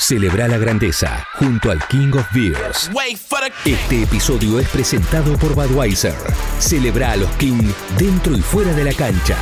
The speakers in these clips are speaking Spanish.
Celebra la grandeza junto al King of Beers. Este episodio es presentado por Budweiser. Celebra a los King dentro y fuera de la cancha.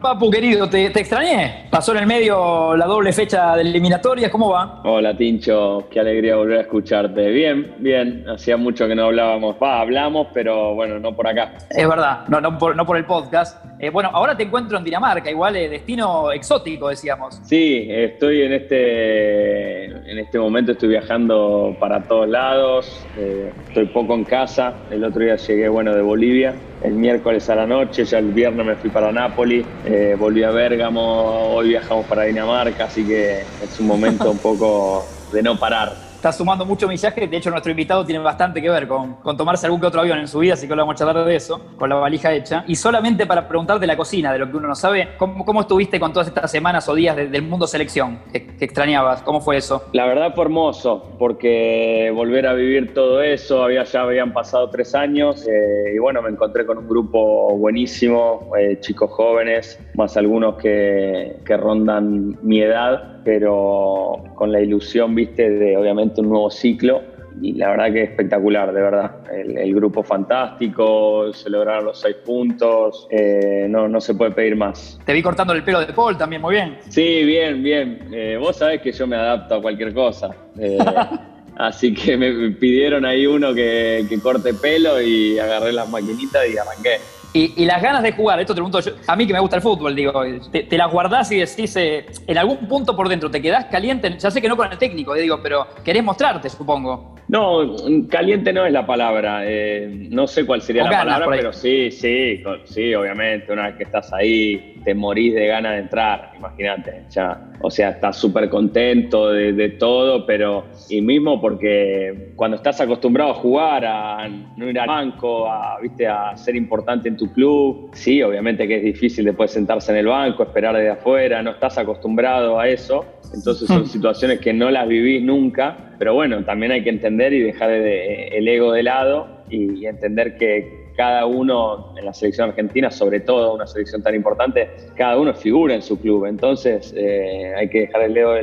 Papu, querido, ¿te, extrañé? Pasó en el medio la doble fecha de eliminatorias, ¿cómo va? Hola, Tincho, qué alegría volver a escucharte. Bien, bien, hacía mucho que no hablábamos. Va, hablamos, pero bueno, no por acá. Es verdad, no, no, por, no por el podcast. Eh, bueno, ahora te encuentro en Dinamarca, igual eh, destino exótico, decíamos. Sí, estoy en este, en este momento, estoy viajando para todos lados, eh, estoy poco en casa. El otro día llegué, bueno, de Bolivia el miércoles a la noche, ya el viernes me fui para Nápoles, eh, volví a Bérgamo, hoy viajamos para Dinamarca, así que es un momento un poco de no parar está sumando mucho millaje. De hecho, nuestro invitado tiene bastante que ver con, con, tomarse algún que otro avión en su vida, así que lo vamos a charlar de eso, con la valija hecha. Y solamente para preguntar de la cocina, de lo que uno no sabe, ¿cómo, cómo estuviste con todas estas semanas o días del mundo selección que, extrañabas? ¿Cómo fue eso? La verdad fue hermoso, porque volver a vivir todo eso, había, ya habían pasado tres años eh, y bueno, me encontré con un grupo buenísimo, eh, chicos jóvenes, más algunos que, que rondan mi edad pero con la ilusión, viste, de obviamente un nuevo ciclo. Y la verdad que es espectacular, de verdad. El, grupo fantástico, celebrar los seis puntos, eh, no, no se puede pedir más. Te vi cortando el pelo de Paul también, muy bien. Sí, bien, bien. Eh, vos sabés que yo me adapto a cualquier cosa. Eh, así que me pidieron ahí uno que, que corte pelo y agarré las maquinitas y arranqué. Y, las ganas de jugar, esto te pregunto yo, a mí que me gusta el fútbol, digo, te, las guardás y decís, eh, en algún punto por dentro, te quedás caliente, ya sé que no con el técnico, eh, digo, pero querés mostrarte, supongo. No, caliente no es la palabra, eh, no sé cuál sería la palabra, pero sí, sí, sí, obviamente, una vez que estás ahí, te morís de ganas de entrar, imagínate, ya, o sea, estás súper contento de, todo, pero, y mismo porque cuando estás acostumbrado a jugar, a no ir al banco, a, viste, a ser importante en tu club. Sí, obviamente que es difícil después sentarse en el banco, esperar desde afuera, no estás acostumbrado a eso. Entonces son hmm. situaciones que no las vivís nunca, pero bueno, también hay que entender y dejar el ego de lado y, entender que cada uno en la selección argentina, sobre todo una selección tan importante, cada uno figura en su club. Entonces eh, hay que dejar el ego de,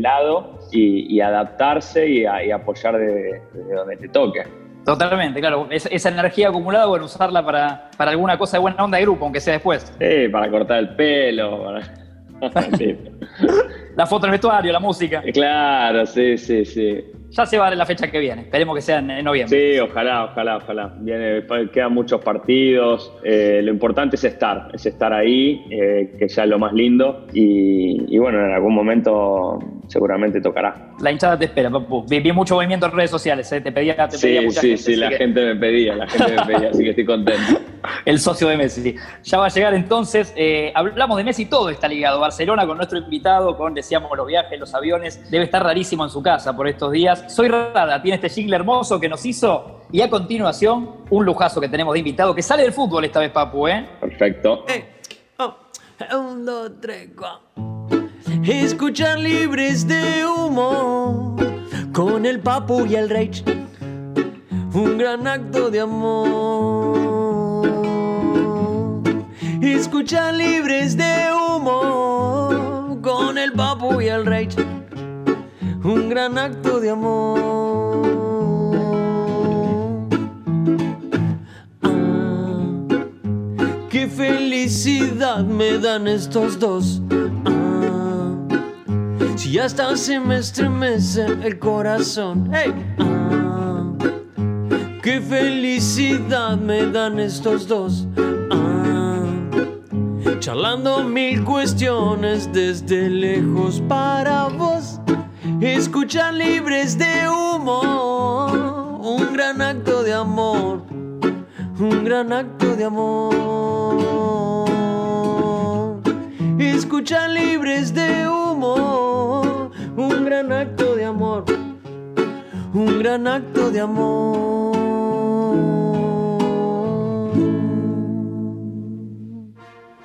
lado y, adaptarse y, apoyar de donde te toque. Totalmente, claro. esa energía acumulada, bueno, usarla para, para alguna cosa de buena onda de grupo, aunque sea después. Sí, para cortar el pelo. la foto en el vestuario, la música. Claro, sí, sí, sí ya se va a la fecha que viene. Esperemos que sea en, noviembre. Sí, ojalá, ojalá, ojalá. Viene, quedan muchos partidos. Eh, lo importante es estar, es estar ahí, eh, que ya es lo más lindo. Y, bueno, en algún momento seguramente tocará. La hinchada te espera, papu. Vi, mucho movimiento en redes sociales, ¿eh? te pedía, te pedía mucha Sí, sí, la gente me pedía, la gente me pedía, así que estoy contento. El socio de Messi. Ya va a llegar entonces. hablamos de Messi, todo está ligado. Barcelona con nuestro invitado, con, decíamos, los viajes, los aviones. Debe estar rarísimo en su casa por estos días. Soy Rada tiene este jingle hermoso que nos hizo y a continuación un lujazo que tenemos de invitado que sale del fútbol esta vez, Papu, ¿eh? Perfecto. Oh, un, dos, tres, Escuchar libres de humo con el Papu y el Rage. Un gran acto de amor. Escuchar libres de humo con el Papu y el Rage un gran acto de amor. Ah, qué felicidad me dan estos dos. Ah, si hasta se me estremece el corazón. Ah, qué felicidad me dan estos dos. charlando mil cuestiones desde lejos para vos escuchan libres de humo, un gran acto de amor, un gran acto de amor. Escuchan libres de humo, un gran acto de amor, un gran acto de amor.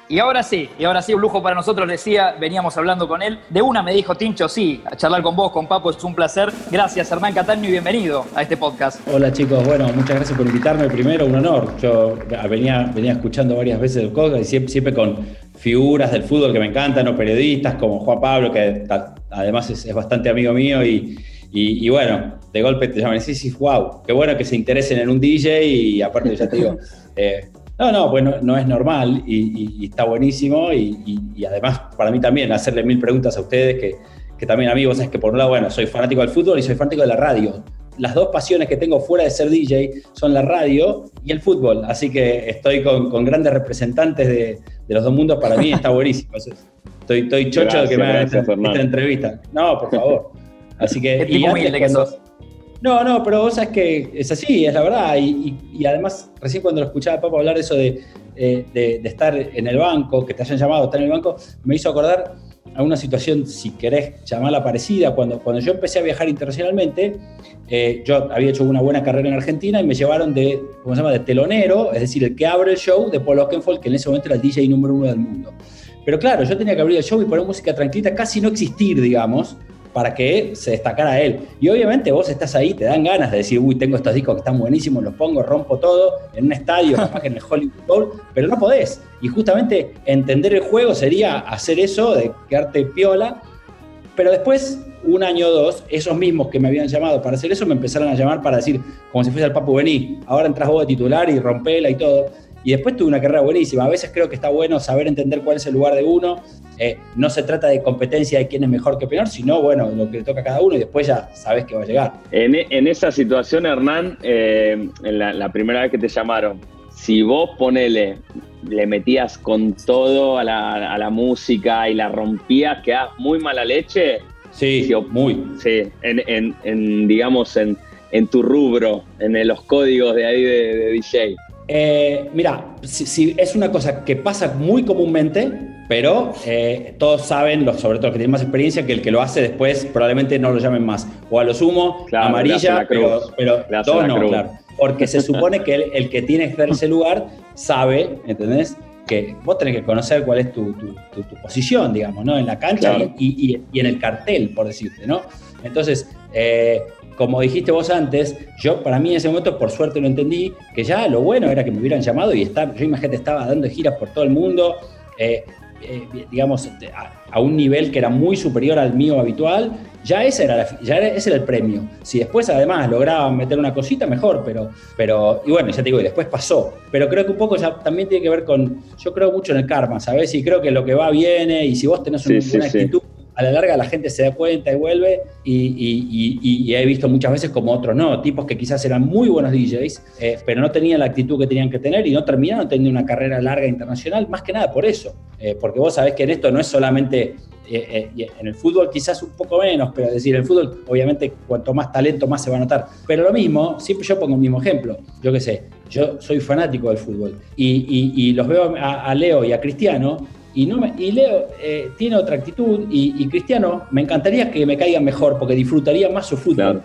Y ahora sí, y ahora sí, un lujo para nosotros, decía, veníamos hablando con él. De una me dijo, Tincho, sí, a charlar con vos, con Papo, es un placer. Gracias, Hernán Cataño, y bienvenido a este podcast. Hola chicos, bueno, muchas gracias por invitarme. Primero, un honor. Yo venía, venía escuchando varias veces el podcast y siempre, siempre con figuras del fútbol que me encantan, o periodistas como Juan Pablo, que además es, bastante amigo mío y, y, bueno, de golpe te llaman y dices, wow, qué bueno que se interesen en un DJ y aparte ya te digo, eh, no, no, bueno, no es normal y, está buenísimo y, además para mí también hacerle mil preguntas a ustedes que, que también a mí, vos sabés que por un lado, bueno, soy fanático del fútbol y soy fanático de la radio. Las dos pasiones que tengo fuera de ser DJ son la radio y el fútbol, así que estoy con, con grandes representantes de, de, los dos mundos, para mí está buenísimo. Estoy, estoy chocho de que me hagan esta, entrevista. No, por favor. Así que... y antes, que sos? No, no, pero vos sabés que es así, es la verdad. Y, además, recién cuando lo escuchaba a Papo hablar de eso eh, de, de, estar en el banco, que te hayan llamado estar en el banco, me hizo acordar a una situación, si querés llamarla parecida, cuando, cuando yo empecé a viajar internacionalmente, eh, yo había hecho una buena carrera en Argentina y me llevaron de, ¿cómo se llama?, de telonero, es decir, el que abre el show de Paul Oakenfold, que en ese momento era el DJ número uno del mundo. Pero claro, yo tenía que abrir el show y poner música tranquila, casi no existir, digamos, para que se destacara él. Y obviamente vos estás ahí, te dan ganas de decir, uy, tengo estos discos que están buenísimos, los pongo, rompo todo en un estadio, capaz que en el Hollywood Bowl, pero no podés. Y justamente entender el juego sería hacer eso, de quedarte piola. Pero después, un año o dos, esos mismos que me habían llamado para hacer eso me empezaron a llamar para decir, como si fuese el Papu Vení, ahora entras vos de titular y rompela y todo. Y después tuve una carrera buenísima. A veces creo que está bueno saber entender cuál es el lugar de uno. Eh, no se trata de competencia de quién es mejor que peor, sino, bueno, lo que le toca a cada uno y después ya sabes que va a llegar. En, e, esa situación, Hernán, eh, en la, primera vez que te llamaron, si vos ponele, le metías con todo a la, música y la rompías, quedás muy mala leche. Sí, muy. Sí, en, digamos, en, tu rubro, en los códigos de ahí de DJ. Eh, mira, si, es una cosa que pasa muy comúnmente, pero eh, todos saben, los, sobre todo los que tienen más experiencia, que el que lo hace después probablemente no lo llamen más. O a lo sumo, amarilla, pero, pero todos no, claro. Porque se supone que el, que tiene que ese lugar sabe, ¿entendés? Que vos tenés que conocer cuál es tu, posición, digamos, ¿no? En la cancha y, y, en el cartel, por decirte, ¿no? Entonces, eh, como dijiste vos antes, yo para mí en ese momento por suerte lo entendí, que ya lo bueno era que me hubieran llamado y estar, yo imagínate, estaba dando giras por todo el mundo, eh, eh, digamos, a, un nivel que era muy superior al mío habitual, ya ese era, ya ese era el premio. Si después además lograban meter una cosita, mejor, pero, pero, y bueno, ya te digo, y después pasó. Pero creo que un poco ya también tiene que ver con, yo creo mucho en el karma, ¿sabes? Y creo que lo que va viene, y si vos tenés una, buena actitud a la larga la gente se da cuenta y vuelve y, he visto muchas veces como otros no, tipos que quizás eran muy buenos DJs, eh, pero no tenían la actitud que tenían que tener y no terminaron teniendo una carrera larga internacional, más que nada por eso, eh, porque vos sabés que en esto no es solamente, eh, en el fútbol quizás un poco menos, pero es decir, en el fútbol obviamente cuanto más talento más se va a notar, pero lo mismo, siempre yo pongo el mismo ejemplo, yo qué sé, yo soy fanático del fútbol y, los veo a Leo y a Cristiano y, no y Leo eh, tiene otra actitud y, Cristiano me encantaría que me caiga mejor porque disfrutaría más su fútbol.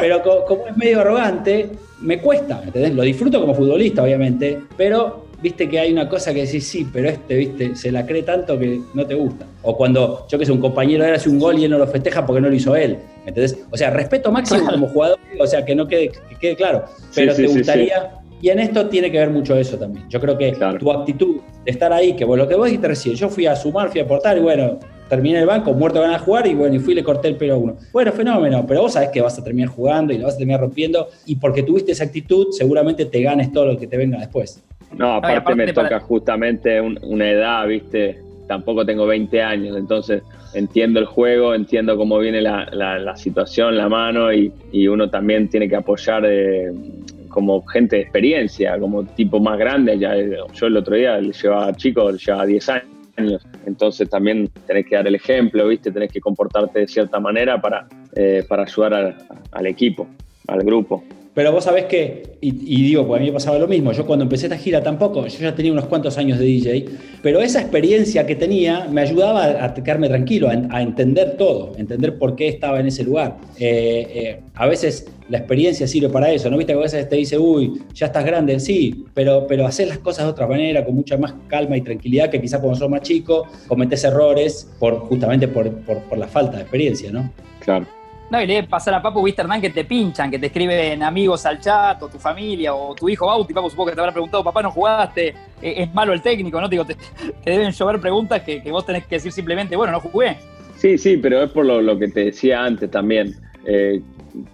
Pero como es medio arrogante, me cuesta, ¿entendés? Lo disfruto como futbolista, obviamente, pero viste que hay una cosa que decís, sí, pero este, viste, se la cree tanto que no te gusta. O cuando, yo que sé, un compañero hace un gol y él no lo festeja porque no lo hizo él. ¿Entendés? O sea, respeto máximo como jugador, o sea, que no quede, que quede claro. Pero te gustaría y en esto tiene que ver mucho eso también. Yo creo que tu actitud de estar ahí, que vos, lo que vos dijiste recién, yo fui a sumar, fui a aportar y bueno, terminé el banco, muerto van a jugar y bueno, y fui y le corté el pelo a uno. Bueno, fenómeno, pero vos sabés que vas a terminar jugando y lo vas a terminar rompiendo y porque tuviste esa actitud seguramente te ganes todo lo que te venga después. No, aparte, me toca justamente una edad, viste, tampoco tengo 20 años, entonces entiendo el juego, entiendo cómo viene la, la, situación, la mano y, y, uno también tiene que apoyar eh, como gente de experiencia, como tipo más grande. Ya, yo el otro día le llevaba chico, le llevaba 10 años. Entonces también tenés que dar el ejemplo, ¿viste? Tenés que comportarte de cierta manera para, eh, para ayudar al equipo, al grupo. Pero vos sabés que, y, digo, pues a mí me pasaba lo mismo, yo cuando empecé esta gira tampoco, yo ya tenía unos cuantos años de DJ, pero esa experiencia que tenía me ayudaba a, quedarme tranquilo, a, entender todo, entender por qué estaba en ese lugar. Eh, eh, a veces la experiencia sirve para eso, ¿no? Viste que a veces te dice, uy, ya estás grande, sí, pero, pero hacer las cosas de otra manera, con mucha más calma y tranquilidad que quizás cuando sos más chico, cometes errores por, justamente por, por la falta de experiencia, ¿no? Claro. No, y le pasar a Papu, viste, Hernán, que te pinchan, que te escriben amigos al chat, o tu familia, o tu hijo Bauti, Papu, supongo que te habrán preguntado, papá, no jugaste, eh, es malo el técnico, ¿no? Te, digo, te, deben llover preguntas que, vos tenés que decir simplemente, bueno, no jugué. Sí, sí, pero es por lo, que te decía antes también. Eh,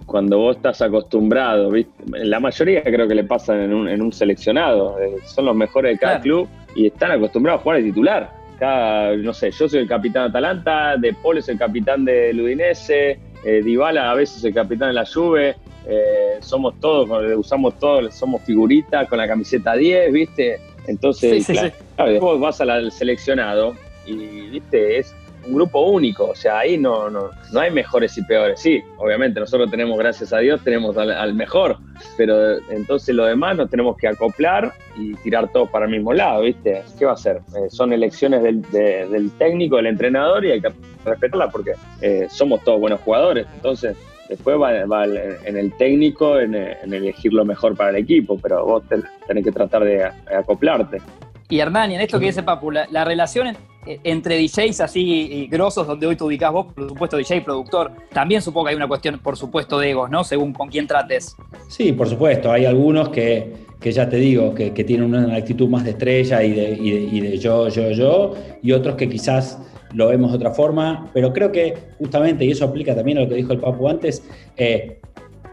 cuando vos estás acostumbrado, ¿viste? la mayoría creo que le pasa en un, seleccionado, eh, son los mejores de cada club y están acostumbrados a jugar de titular. Cada, no sé, yo soy el capitán de Atalanta, De Paul es el capitán de Udinese, eh, Dybala a veces el capitán de la Juve, eh, somos todos, usamos todos, somos figuritas con la camiseta 10, ¿viste? Entonces, después vas al seleccionado y, ¿viste? Es un grupo único, o sea, ahí no, no, no hay mejores y peores. Sí, obviamente nosotros tenemos, gracias a Dios, tenemos al, mejor, pero entonces lo demás nos tenemos que acoplar y tirar todos para el mismo lado, ¿viste? ¿Qué va a ser? Eh, son elecciones del, del, técnico, del entrenador y hay que respetarla porque eh, somos todos buenos jugadores, entonces después va, en el técnico, en, elegir lo mejor para el equipo, pero vos tenés que tratar de, acoplarte. Y Hernán, en esto que dice Papu, la, relación entre DJs así grosos, donde hoy te ubicás vos, por supuesto, DJ, productor, también supongo que hay una cuestión, por supuesto, de egos, ¿no? Según con quién trates. Sí, por supuesto. Hay algunos que, que ya te digo, que, tienen una actitud más de estrella y de, y de yo, yo, yo, y otros que quizás lo vemos de otra forma, pero creo que justamente, y eso aplica también a lo que dijo el Papu antes, eh,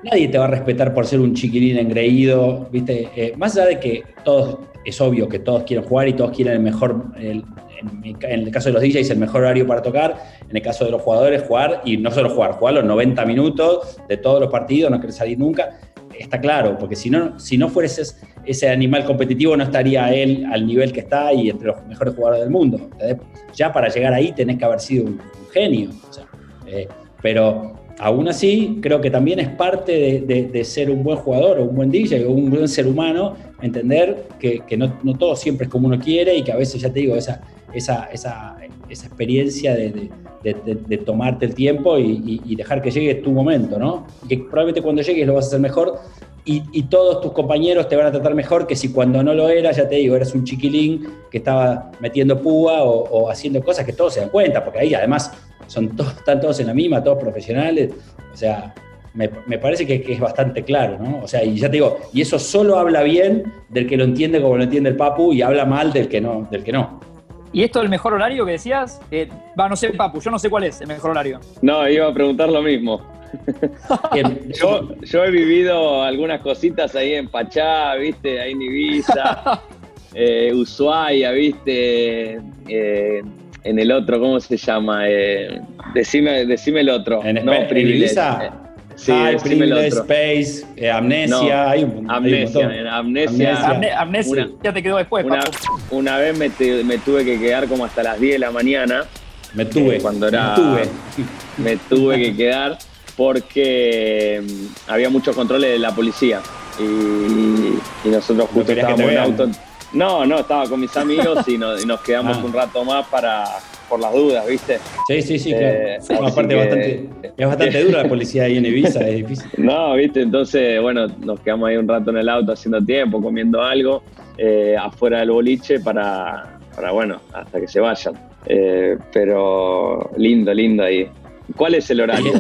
nadie te va a respetar por ser un chiquilín engreído, ¿viste? Eh, más allá de que todos, es obvio que todos quieren jugar y todos quieren el mejor, en, el caso de los DJs, el mejor horario para tocar, en el caso de los jugadores, jugar, y no solo jugar, jugar los 90 minutos de todos los partidos, no querés salir nunca, está claro, porque si no, si no fueras ese, animal competitivo, no estaría él al nivel que está y entre los mejores jugadores del mundo. Ya para llegar ahí tenés que haber sido un, genio. Eh, pero aún así, creo que también es parte de, ser un buen jugador o un buen DJ o un buen ser humano, entender que, no, todo siempre es como uno quiere y que a veces, ya te digo, esa, esa, esa, experiencia de, tomarte el tiempo y, dejar que llegue tu momento, ¿no? Que probablemente cuando llegues lo vas a hacer mejor y, todos tus compañeros te van a tratar mejor que si cuando no lo eras, ya te digo, eras un chiquilín que estaba metiendo púa o, haciendo cosas que todos se dan cuenta, porque ahí además son todos, están todos en la misma, todos profesionales, o sea, me, parece que, es bastante claro, ¿no? O sea, y ya te digo, y eso solo habla bien del que lo entiende como lo entiende el Papu y habla mal del que no. Del que no. ¿Y esto del mejor horario que decías? Eh, va, no sé, Papu, yo no sé cuál es el mejor horario. No, iba a preguntar lo mismo. yo, he vivido algunas cositas ahí en Pachá, ¿viste? Ahí en Ibiza, eh, Ushuaia, ¿viste? Eh, en el otro, ¿cómo se llama? Eh, decime, decime el otro. ¿En, no, Ibiza? Sí, Privilege, Space, eh, Amnesia, hay, un, amnesia, hay amnesia, amnesia. Amnesia, ya te quedó después. Una, una vez me, me, tuve que quedar como hasta las 10 de la mañana. Me tuve. cuando era, me tuve. Me tuve que quedar porque mm, había muchos controles de la policía. Y, y nosotros justo estábamos en auto. No, no, estaba con mis amigos y, nos quedamos ah. un rato más para por las dudas, ¿viste? Sí, sí, sí, claro. Eh, aparte, bastante, es bastante dura la policía ahí en Ibiza, es difícil. No, ¿viste? Entonces, bueno, nos quedamos ahí un rato en el auto haciendo tiempo, comiendo algo eh, afuera del boliche para, para, bueno, hasta que se vayan. Eh, pero lindo, lindo ahí. ¿Cuál es el horario?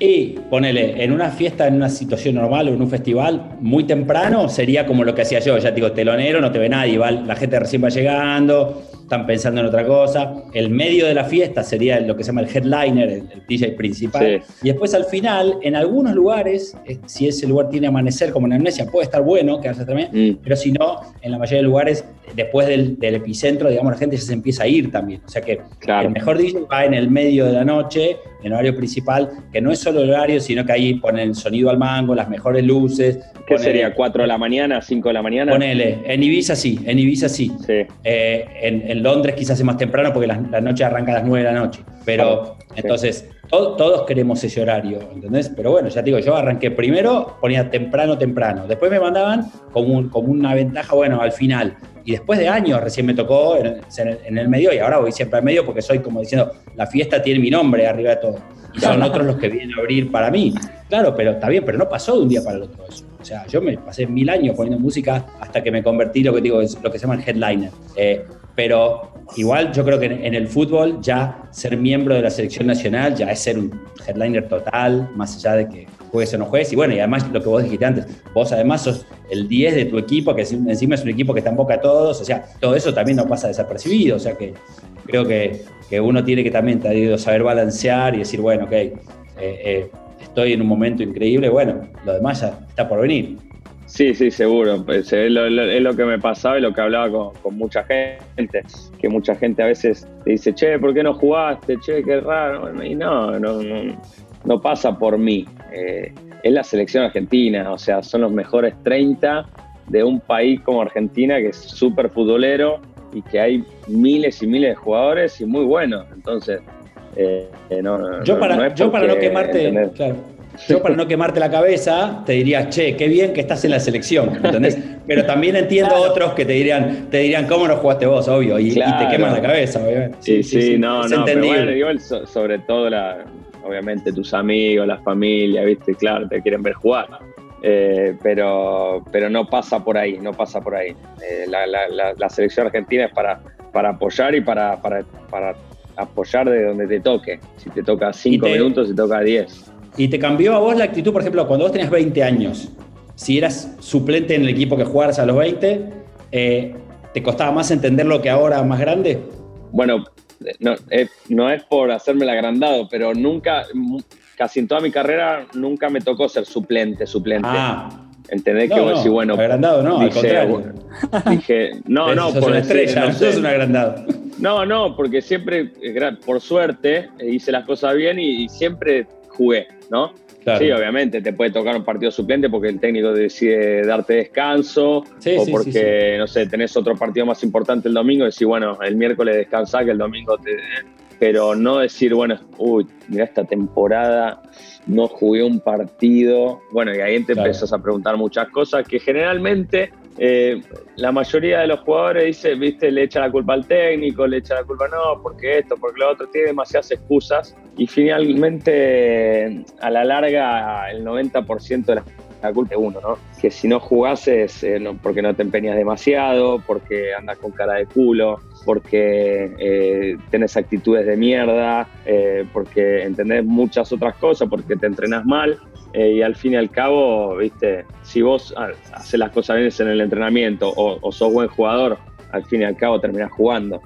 Y ponele, en una fiesta, en una situación normal o en un festival, muy temprano sería como lo que hacía yo, ya te digo, telonero, no te ve nadie, la gente recién va llegando, están pensando en otra cosa. El medio de la fiesta sería lo que se llama el headliner, el, DJ principal. Y después al final, en algunos lugares, eh, si ese lugar tiene amanecer, como en Amnesia, puede estar bueno, quedarse también, mm. pero si no, en la mayoría de lugares, después del, epicentro, digamos, la gente ya se empieza a ir también. O sea que el mejor DJ va en el medio de la noche, en horario principal, que no es solo el horario, sino que ahí ponen el sonido al mango, las mejores luces. ¿Qué sería? ¿4 de la mañana, 5 de la mañana? Ponele, en Ibiza sí, en Ibiza sí. sí. Eh, en, Londres quizás es más temprano porque la, noche arranca a las 9 de la noche. Pero entonces, todos queremos ese horario, ¿entendés? Pero bueno, ya te digo, yo arranqué primero, ponía temprano, temprano. Después me mandaban como, como una ventaja, bueno, al final. Y después de años recién me tocó en, el medio y ahora voy siempre al medio porque soy como diciendo, la fiesta tiene mi nombre arriba de todo. Y son otros los que vienen a abrir para mí. Claro, pero está bien, pero no pasó de un día para el otro eso. O sea, yo me pasé mil años poniendo música hasta que me convertí lo que digo, es lo que se llama el headliner. Eh, pero igual yo creo que en el fútbol ya ser miembro de la selección nacional ya es ser un headliner total, más allá de que juegues o no juegues. Y bueno, y además lo que vos dijiste antes, vos además sos el 10 de tu equipo, que encima es un equipo que está en boca a todos, o sea, todo eso también no pasa desapercibido, o sea que creo que, que uno tiene que también saber balancear y decir, bueno, ok, eh, eh, estoy en un momento increíble, bueno, lo demás ya está por venir. Sí, sí, seguro. Pues, es, lo, que me pasaba y lo que hablaba con, mucha gente. Que mucha gente a veces te dice, che, ¿por qué no jugaste? Che, qué raro. Y no, no, no, pasa por mí. Eh, es la selección argentina. O sea, son los mejores 30 de un país como Argentina que es súper futbolero y que hay miles y miles de jugadores y muy buenos. Entonces, eh, no, yo para, yo para no quemarte, claro yo para no quemarte la cabeza, te diría, che, qué bien que estás en la selección, ¿entendés? Pero también entiendo otros que te dirían, te dirían, ¿cómo no jugaste vos, obvio? Y, te queman la cabeza, obviamente. Sí, sí, no, no, pero bueno, sobre todo, la, obviamente, tus amigos, la familia, ¿viste? Claro, te quieren ver jugar. Eh, pero, pero no pasa por ahí, no pasa por ahí. Eh, la, selección argentina es para, para apoyar y para, para, para apoyar de donde te toque. Si te toca cinco minutos, si te toca 10. ¿Y te cambió a vos la actitud, por ejemplo, cuando vos tenías 20 años? Si eras suplente en el equipo que jugaras a los 20, eh, ¿te costaba más entender lo que ahora más grande? Bueno, no, eh, no es por hacerme el agrandado, pero nunca, casi en toda mi carrera, nunca me tocó ser suplente, suplente. Ah. ¿Entendés que vos no, bueno. Agrandado, no, al contrario. Dije, no, no, por una estrella, no un agrandado. No, no, porque siempre, por suerte, hice las cosas bien y siempre jugué. ¿no? Sí, obviamente, te puede tocar un partido suplente porque el técnico decide darte descanso o porque, no sé, tenés otro partido más importante el domingo y decís, bueno, el miércoles descansa que el domingo te... Pero no decir, bueno, uy, mira esta temporada, no jugué un partido. Bueno, y ahí te empiezas a preguntar muchas cosas que generalmente eh, la mayoría de los jugadores dice, viste, le echa la culpa al técnico, le echa la culpa no, porque esto, porque lo otro, tiene demasiadas excusas. Y finalmente a la larga el 90% de la, culpa es uno, ¿no? Que si no jugases eh, porque no te empeñas demasiado, porque andas con cara de culo, porque eh, tenés actitudes de mierda, porque entendés muchas otras cosas, porque te entrenas mal eh, y al fin y al cabo, viste, si vos haces las cosas bien en el entrenamiento o, sos buen jugador, al fin y al cabo terminás jugando,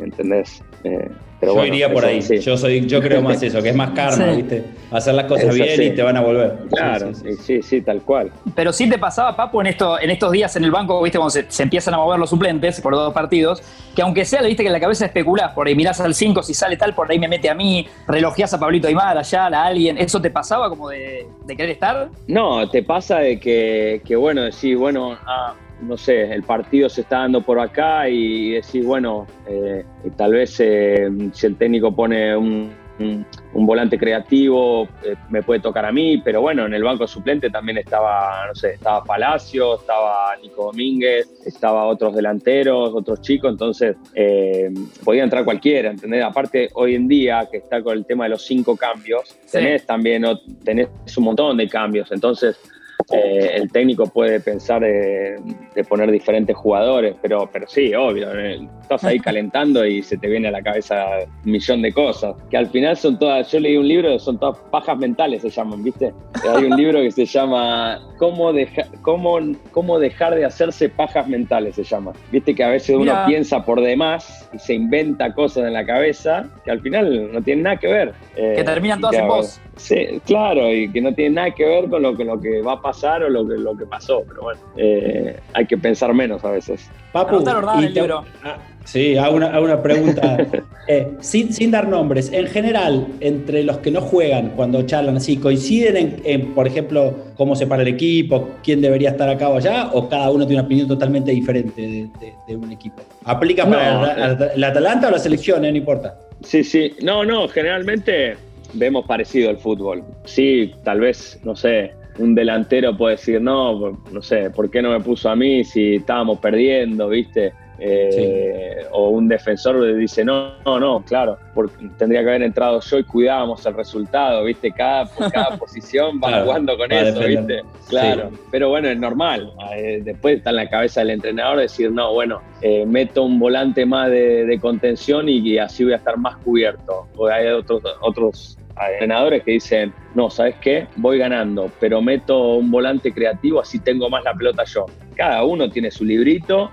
¿entendés? Eh, yo iría por ahí. Yo soy, yo creo más eso, que es más karma, ¿viste? Hacer las cosas bien y te van a volver. Claro, sí sí, tal cual. Pero sí te pasaba, Papo, en, esto, en estos días en el banco, ¿viste? Cuando se, empiezan a mover los suplentes por dos partidos, que aunque sea, le viste que en la cabeza especulás, por ahí mirás al 5, si sale tal, por ahí me mete a mí, relojeás a Pablito Aymar, allá, a alguien. ¿Eso te pasaba como de, querer estar? No, te pasa de que, que bueno, decís, bueno, ah, no sé, el partido se está dando por acá y decís, bueno, eh, tal vez eh, si el técnico pone un, volante creativo, eh, me puede tocar a mí, pero bueno, en el banco suplente también estaba, no sé, estaba Palacio, estaba Nico Domínguez, estaba otros delanteros, otros chicos, entonces podía entrar cualquiera, ¿entendés? Aparte, hoy en día, que está con el tema de los cinco cambios, tenés también tenés un montón de cambios, entonces eh, el técnico puede pensar de, poner diferentes jugadores, pero, pero sí, obvio, eh, estás ahí calentando y se te viene a la cabeza un millón de cosas, que al final son todas, yo leí un libro, son todas pajas mentales se llaman, ¿viste? Hay un libro que se llama ¿Cómo, cómo, cómo dejar de hacerse pajas mentales, se llama. Viste que a veces uno piensa por demás y se inventa cosas en la cabeza que al final no tienen nada que ver. que terminan todas en vos. Sí, claro, y que no tiene nada que ver con lo que, lo que va a pasar o lo que, lo que pasó, pero bueno, eh, hay que pensar menos a veces. Papu, y te, ah, sí, hago una, una pregunta, eh, sin, sin, dar nombres, en general, entre los que no juegan cuando charlan así, ¿coinciden en, por ejemplo, cómo se para el equipo, quién debería estar acá o allá, o cada uno tiene una opinión totalmente diferente de, un equipo? ¿Aplica para el, Atalanta o la selección? Eh, no importa. Sí, sí, no, no, generalmente vemos parecido el fútbol. Sí, tal vez, no sé, un delantero puede decir, no, no sé, ¿por qué no me puso a mí si estábamos perdiendo, viste? Eh, o un defensor dice, no, no, no, claro, porque tendría que haber entrado yo y cuidábamos el resultado, ¿viste? Cada, cada posición va jugando con eso, ¿viste? Claro, pero bueno, es normal. Eh, después está en la cabeza del entrenador decir, no, bueno, eh, meto un volante más de, contención y, así voy a estar más cubierto. O hay otros, otros entrenadores que dicen, no, ¿sabes qué? Voy ganando, pero meto un volante creativo, así tengo más la pelota yo. Cada uno tiene su librito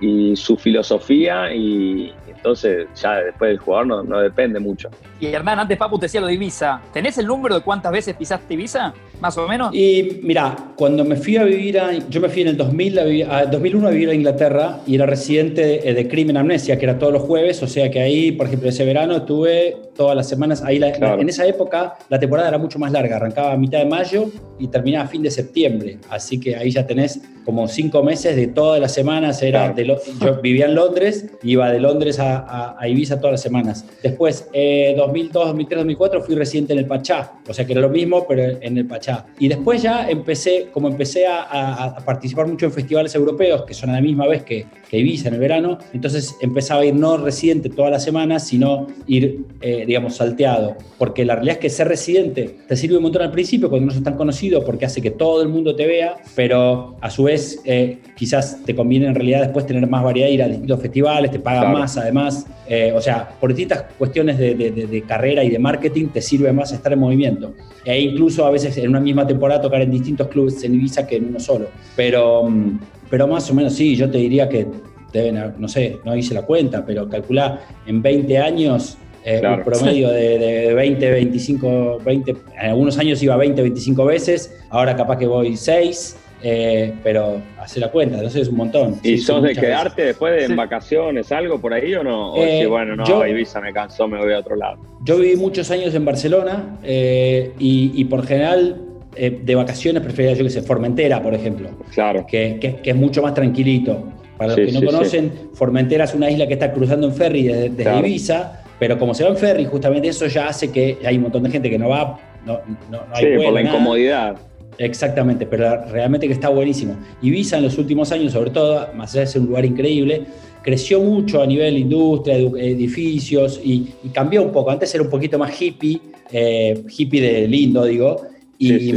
y, su filosofía y entonces ya después del jugador no, no depende mucho. Y Hernán, antes Papu te decía lo de Ibiza. ¿Tenés el número de cuántas veces pisaste Ibiza? Más o menos. Y mira, cuando me fui a vivir a, yo me fui en el 2000 a, 2001 a vivir a Inglaterra y era residente de, de Crimen Amnesia, que era todos los jueves, o sea que ahí, por ejemplo, ese verano estuve todas las semanas, ahí en esa época la temporada era mucho más larga, arrancaba a mitad de mayo y terminaba a fin de septiembre, así que ahí ya tenés como cinco meses de todas las semanas, era de yo vivía en Londres, iba de Londres a, Ibiza todas las semanas. Después, eh, 2002, 2003, 2004 fui residente en el Pachá, o sea que era lo mismo, pero en el Pachá. Y después ya empecé, como empecé a, participar mucho en festivales europeos, que son a la misma vez que, que, Ibiza en el verano, entonces empezaba a ir no residente todas las semanas, sino ir, eh, digamos, salteado, porque la realidad es que ser residente te sirve un montón al principio cuando no sos tan conocido, porque hace que todo el mundo te vea, pero a su vez eh, quizás te conviene en realidad después tener más variedad, ir a distintos festivales, te pagan más además, eh, o sea, por distintas cuestiones de, de, de carrera y de marketing te sirve más estar en movimiento. E incluso a veces en una misma temporada tocar en distintos clubes en Ibiza que en uno solo. Pero, mm, pero más o menos sí, yo te diría que deben, no sé, no hice la cuenta, pero calculá en 20 años eh, un promedio de, de, 20, 25, 20, en algunos años iba 20, 25 veces, ahora capaz que voy 6. Eh, pero hace la cuenta, entonces es un montón. ¿Y sos de quedarte después de en vacaciones, algo por ahí o no? O eh, bueno, no, Ibiza me cansó, me voy a otro lado. Yo viví muchos años en Barcelona eh, y, por general de vacaciones prefería, yo que sé, Formentera, por ejemplo. Claro. Que, que, es mucho más tranquilito. Para los que no conocen, Formentera es una isla que está cruzando en ferry desde, Ibiza, pero como se va en ferry, justamente eso ya hace que hay un montón de gente que no va, no, no, hay Sí, por la incomodidad. Exactamente, pero realmente que está buenísimo. Ibiza en los últimos años, sobre todo, más allá de ser un lugar increíble, creció mucho a nivel industria, edificios y, cambió un poco. Antes era un poquito más hippie, eh, hippie de lindo, digo, y,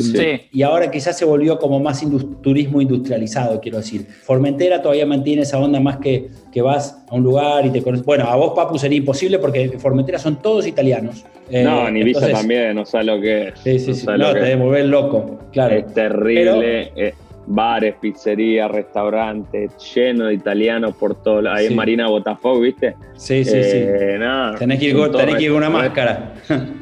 y, ahora quizás se volvió como más turismo industrializado, quiero decir. Formentera todavía mantiene esa onda más que, que vas a un lugar y te conoces. Bueno, a vos, Papu, sería imposible porque Formentera son todos italianos. no, ni Ibiza también, no sabes lo que es. Sí, sí, sí. No, te debe volver loco, claro. Es terrible. Eh, bares, pizzerías, restaurantes, lleno de italianos por todo. Ahí en Marina Botafogo, ¿viste? Sí, sí, sí. Eh, tenés que ir, con, tenés que ir con una máscara.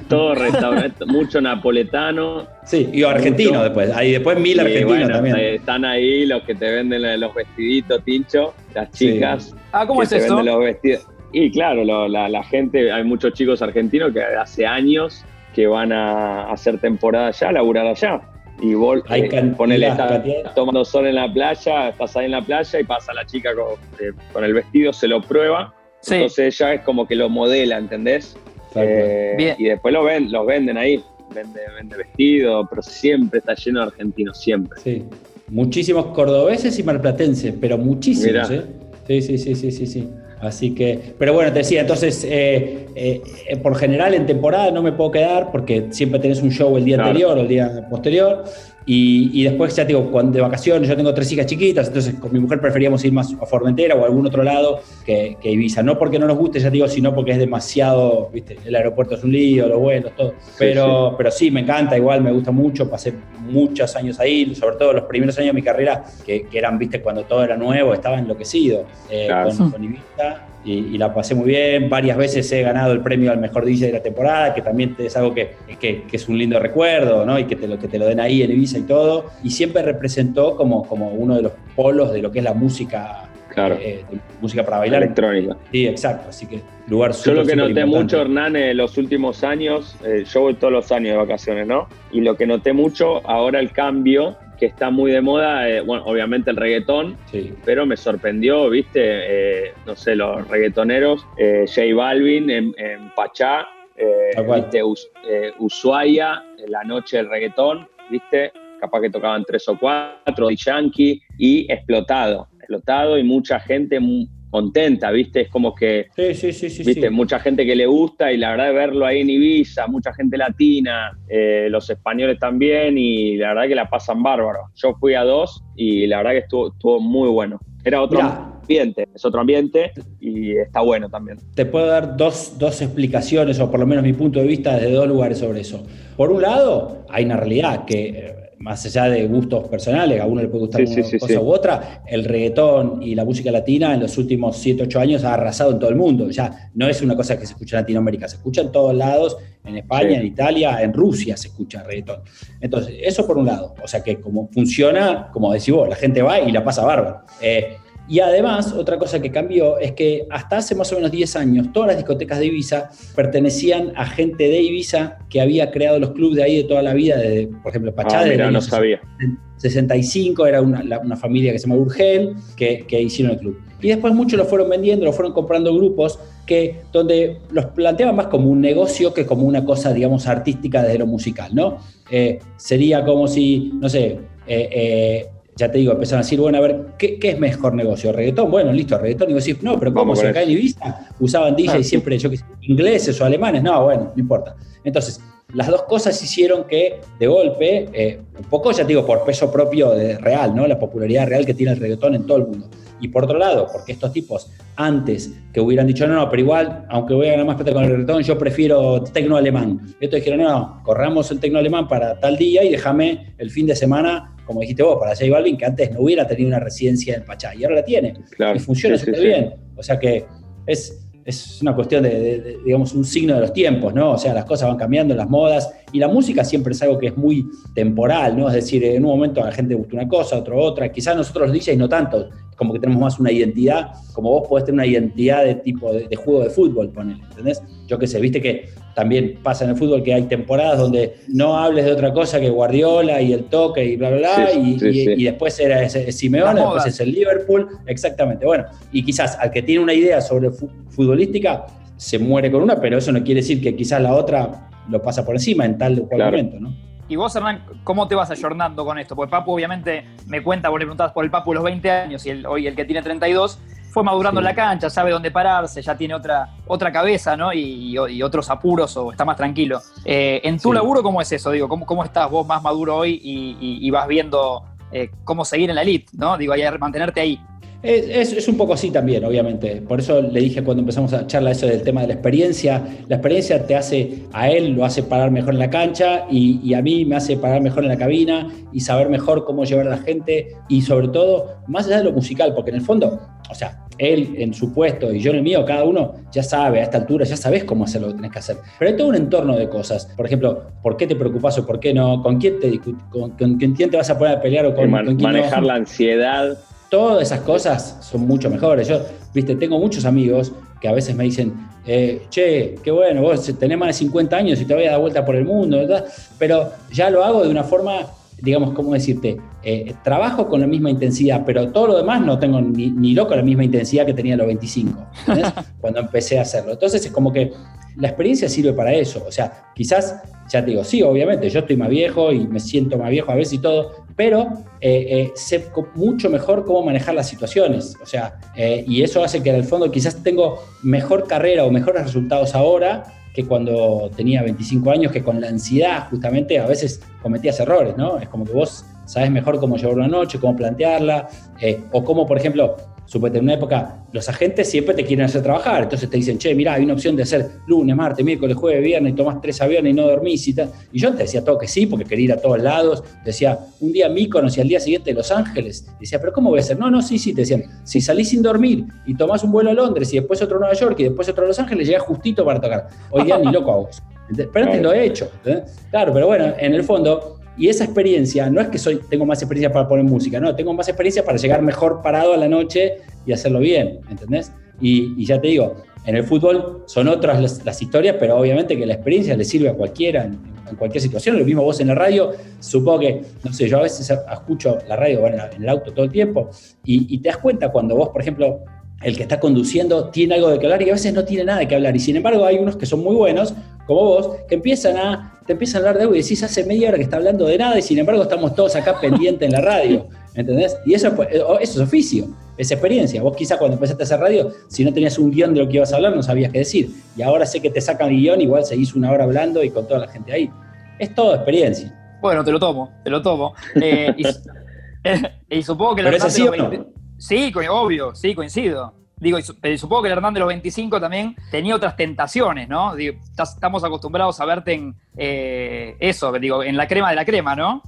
Todo restaurante, mucho napoletano. Sí, y argentino después. Ahí después mil argentinos también. Eh, están ahí los que te venden los vestiditos, Tincho, las chicas. Ah, ¿cómo es eso? los vestidos. Y claro, la, gente, hay muchos chicos argentinos que hace años que van a hacer temporada allá, a laburar allá y vos eh, ponele, estás tomando sol en la playa, estás ahí en la playa y pasa la chica eh, con, el vestido, se lo prueba, entonces ella es como que lo modela, ¿entendés? Eh, y después lo ven, los venden ahí, vende, vende vestido, pero siempre está lleno de argentinos, siempre. Sí, muchísimos cordobeses y marplatenses, pero muchísimos, ¿eh? Sí, sí, sí, sí, sí, sí. Así que, pero bueno, te decía, entonces, eh, eh, por general en temporada no me puedo quedar porque siempre tenés un show el día anterior o el día posterior. Y, después, ya digo, cuando de vacaciones, yo tengo tres hijas chiquitas, entonces con mi mujer preferíamos ir más a Formentera o a algún otro lado que, Ibiza. No porque no nos guste, ya digo, sino porque es demasiado, viste, el aeropuerto es un lío, los vuelos, todo. Pero sí, pero sí me encanta, igual me gusta mucho, pasé muchos años ahí, sobre todo los primeros años de mi carrera, que, eran, viste, cuando todo era nuevo, estaba enloquecido eh, con Ibiza y, la pasé muy bien. Varias veces he ganado el premio al mejor DJ de la temporada, que también es algo que, que, es un lindo recuerdo, ¿no? Y que te, lo, que te lo den ahí en Ibiza y todo. Y siempre representó como, como uno de los polos de lo que es la música. Claro. Eh, música para bailar. Electrónica. Sí, exacto. Así que lugar Yo lo que noté mucho, Hernán, en los últimos años, eh, yo voy todos los años de vacaciones, ¿no? Y lo que noté mucho, ahora el cambio que está muy de moda, eh, bueno, obviamente el reggaetón, pero me sorprendió, viste, eh, no sé, los reggaetoneros, eh, J Balvin en, Pachá, eh, ¿viste? Ushuaia, la noche del reggaetón, ¿viste? Capaz que tocaban tres o cuatro, Yankee, y explotado, explotado y mucha gente contenta, ¿viste? Es como que, sí, sí, sí, ¿viste? Mucha gente que le gusta y la verdad de verlo ahí en Ibiza, mucha gente latina, eh, los españoles también y la verdad que la pasan bárbaro. Yo fui a dos y la verdad que estuvo, estuvo muy bueno. Era otro ambiente, es otro ambiente y está bueno también. Te puedo dar dos, dos explicaciones o por lo menos mi punto de vista desde dos lugares sobre eso. Por un lado, hay una realidad que eh, más allá de gustos personales, a uno le puede gustar una cosa u otra, el reggaetón y la música latina en los últimos 7, 8 años ha arrasado en todo el mundo. Ya no es una cosa que se escucha en Latinoamérica, se escucha en todos lados, en España, en Italia, en Rusia se escucha reggaetón. Entonces, eso por un lado. O sea que como funciona, como decís vos, la gente va y la pasa bárbaro. Eh, y además, otra cosa que cambió es que hasta hace más o menos 10 años, todas las discotecas de Ibiza pertenecían a gente de Ibiza que había creado los clubes de ahí de toda la vida, de, por ejemplo, Pachá. Ah, no sabía. 65 era una, familia que se llama Urgel que, que, hicieron el club. Y después muchos lo fueron vendiendo, lo fueron comprando grupos que donde los planteaban más como un negocio que como una cosa, digamos, artística desde lo musical, ¿no? Eh, sería como si, no sé, eh, eh, ya te digo, empezaron a decir, bueno, a ver, ¿qué, es mejor negocio? ¿Reggaetón? Bueno, listo, reggaetón. Y vos decís, no, pero ¿cómo? se acá en Ibiza usaban DJ ah, siempre, yo que sé, ingleses o alemanes. No, bueno, no importa. Entonces, las dos cosas hicieron que, de golpe, eh, un poco, ya te digo, por peso propio de real, ¿no? La popularidad real que tiene el reggaetón en todo el mundo. Y por otro lado, porque estos tipos, antes que hubieran dicho, no, no, pero igual, aunque voy a ganar más plata con el reggaetón, yo prefiero tecno alemán. Y estos dijeron, no, no, corramos el tecno alemán para tal día y déjame el fin de semana como dijiste vos, para J Balvin, que antes no hubiera tenido una residencia en Pachá, y ahora la tiene. y funciona súper bien. O sea que es, es una cuestión de, digamos, un signo de los tiempos, ¿no? O sea, las cosas van cambiando, las modas, y la música siempre es algo que es muy temporal, ¿no? Es decir, en un momento a la gente gusta una cosa, otro otra, quizás nosotros los DJs no tanto, como que tenemos más una identidad, como vos podés tener una identidad de tipo de, juego de fútbol, ponele, ¿entendés? Yo qué sé, viste que también pasa en el fútbol que hay temporadas donde no hables de otra cosa que Guardiola y el toque y bla, bla, bla, y, después era ese, Simeone, después es el Liverpool, exactamente. Bueno, y quizás al que tiene una idea sobre futbolística se muere con una, pero eso no quiere decir que quizás la otra lo pasa por encima en tal o cual momento, ¿no? Y vos, Hernán, ¿cómo te vas ayornando con esto? Porque Papu, obviamente, me cuenta, vos le preguntabas por el Papu los 20 años y hoy el que tiene 32, fue madurando en la cancha, sabe dónde pararse, ya tiene otra, otra cabeza, ¿no? Y, otros apuros o está más tranquilo. Eh, en tu laburo, ¿cómo es eso? Digo, ¿cómo, ¿cómo estás vos más maduro hoy y, vas viendo eh, cómo seguir en la elite, ¿no? Digo, mantenerte ahí. Es, un poco así también, obviamente. Por eso le dije cuando empezamos a charlar eso del tema de la experiencia. La experiencia te hace, a él lo hace parar mejor en la cancha y, a mí me hace parar mejor en la cabina y saber mejor cómo llevar a la gente y sobre todo, más allá de lo musical, porque en el fondo, o sea, él en su puesto y yo en el mío, cada uno ya sabe a esta altura, ya sabes cómo hacer lo que tenés que hacer. Pero hay todo un entorno de cosas. Por ejemplo, ¿por qué te preocupas o por qué no? ¿Con quién te, con, quién te vas a poner a pelear o con, quién Manejar la ansiedad Todas esas cosas son mucho mejores. Yo, viste, tengo muchos amigos que a veces me dicen, eh, che, qué bueno, vos tenés más de 50 años y te voy a dar vuelta por el mundo, ¿verdad? Pero ya lo hago de una forma, digamos, ¿cómo decirte? Eh, trabajo con la misma intensidad, pero todo lo demás no tengo ni, ni loco la misma intensidad que tenía a los 25, cuando empecé a hacerlo. Entonces es como que la experiencia sirve para eso. O sea, quizás, ya te digo, sí, obviamente, yo estoy más viejo y me siento más viejo a veces y todo, pero eh, eh, sé mucho mejor cómo manejar las situaciones. O sea, eh, y eso hace que en el fondo quizás tengo mejor carrera o mejores resultados ahora que cuando tenía 25 años, que con la ansiedad justamente a veces cometías errores, ¿no? Es como que vos sabes mejor cómo llevar una noche, cómo plantearla, o cómo, por ejemplo, Suponete, en una época, los agentes siempre te quieren hacer trabajar. Entonces te dicen, che, mira, hay una opción de hacer lunes, martes, miércoles, jueves, viernes, y tomás tres aviones y no dormís y tal. Y yo te decía todo que sí, porque quería ir a todos lados. Decía, un día Míconos y al día siguiente Los Ángeles. Decía, pero ¿cómo voy a hacer? No, no, sí, sí. Te decían, si salís sin dormir y tomás un vuelo a Londres y después otro a Nueva York y después otro a Los Ángeles, llegás justito para tocar. Hoy día ni loco a vos. Pero antes lo he hecho. Claro, pero bueno, en el fondo y esa experiencia, no es que soy, tengo más experiencia para poner música, no, tengo más experiencia para llegar mejor parado a la noche y hacerlo bien, ¿entendés? Y, ya te digo, en el fútbol son otras las, historias, pero obviamente que la experiencia le sirve a cualquiera en, cualquier situación. Lo mismo vos en la radio, supongo que, no sé, yo a veces escucho la radio bueno, en el auto todo el tiempo y, y te das cuenta cuando vos, por ejemplo, el que está conduciendo tiene algo de que hablar y a veces no tiene nada de que hablar. Y sin embargo hay unos que son muy buenos, como vos, que empiezan a, te empiezan a hablar de algo y decís hace media hora que está hablando de nada y sin embargo estamos todos acá pendientes en la radio. ¿Entendés? Y eso, eso es oficio, es experiencia. Vos quizá cuando empezaste a hacer radio, si no tenías un guion de lo que ibas a hablar, no sabías qué decir. Y ahora sé que te sacan el guion, igual seguís una hora hablando y con toda la gente ahí. Es todo experiencia. Bueno, te lo tomo, te lo tomo. Eh, y, supongo que... ¿Pero es así o no? Sí, obvio, sí, coincido. Digo, y supongo que el Hernán de los 25 también tenía otras tentaciones, ¿no? estamos acostumbrados a verte en eh, eso, digo, en la crema de la crema, ¿no?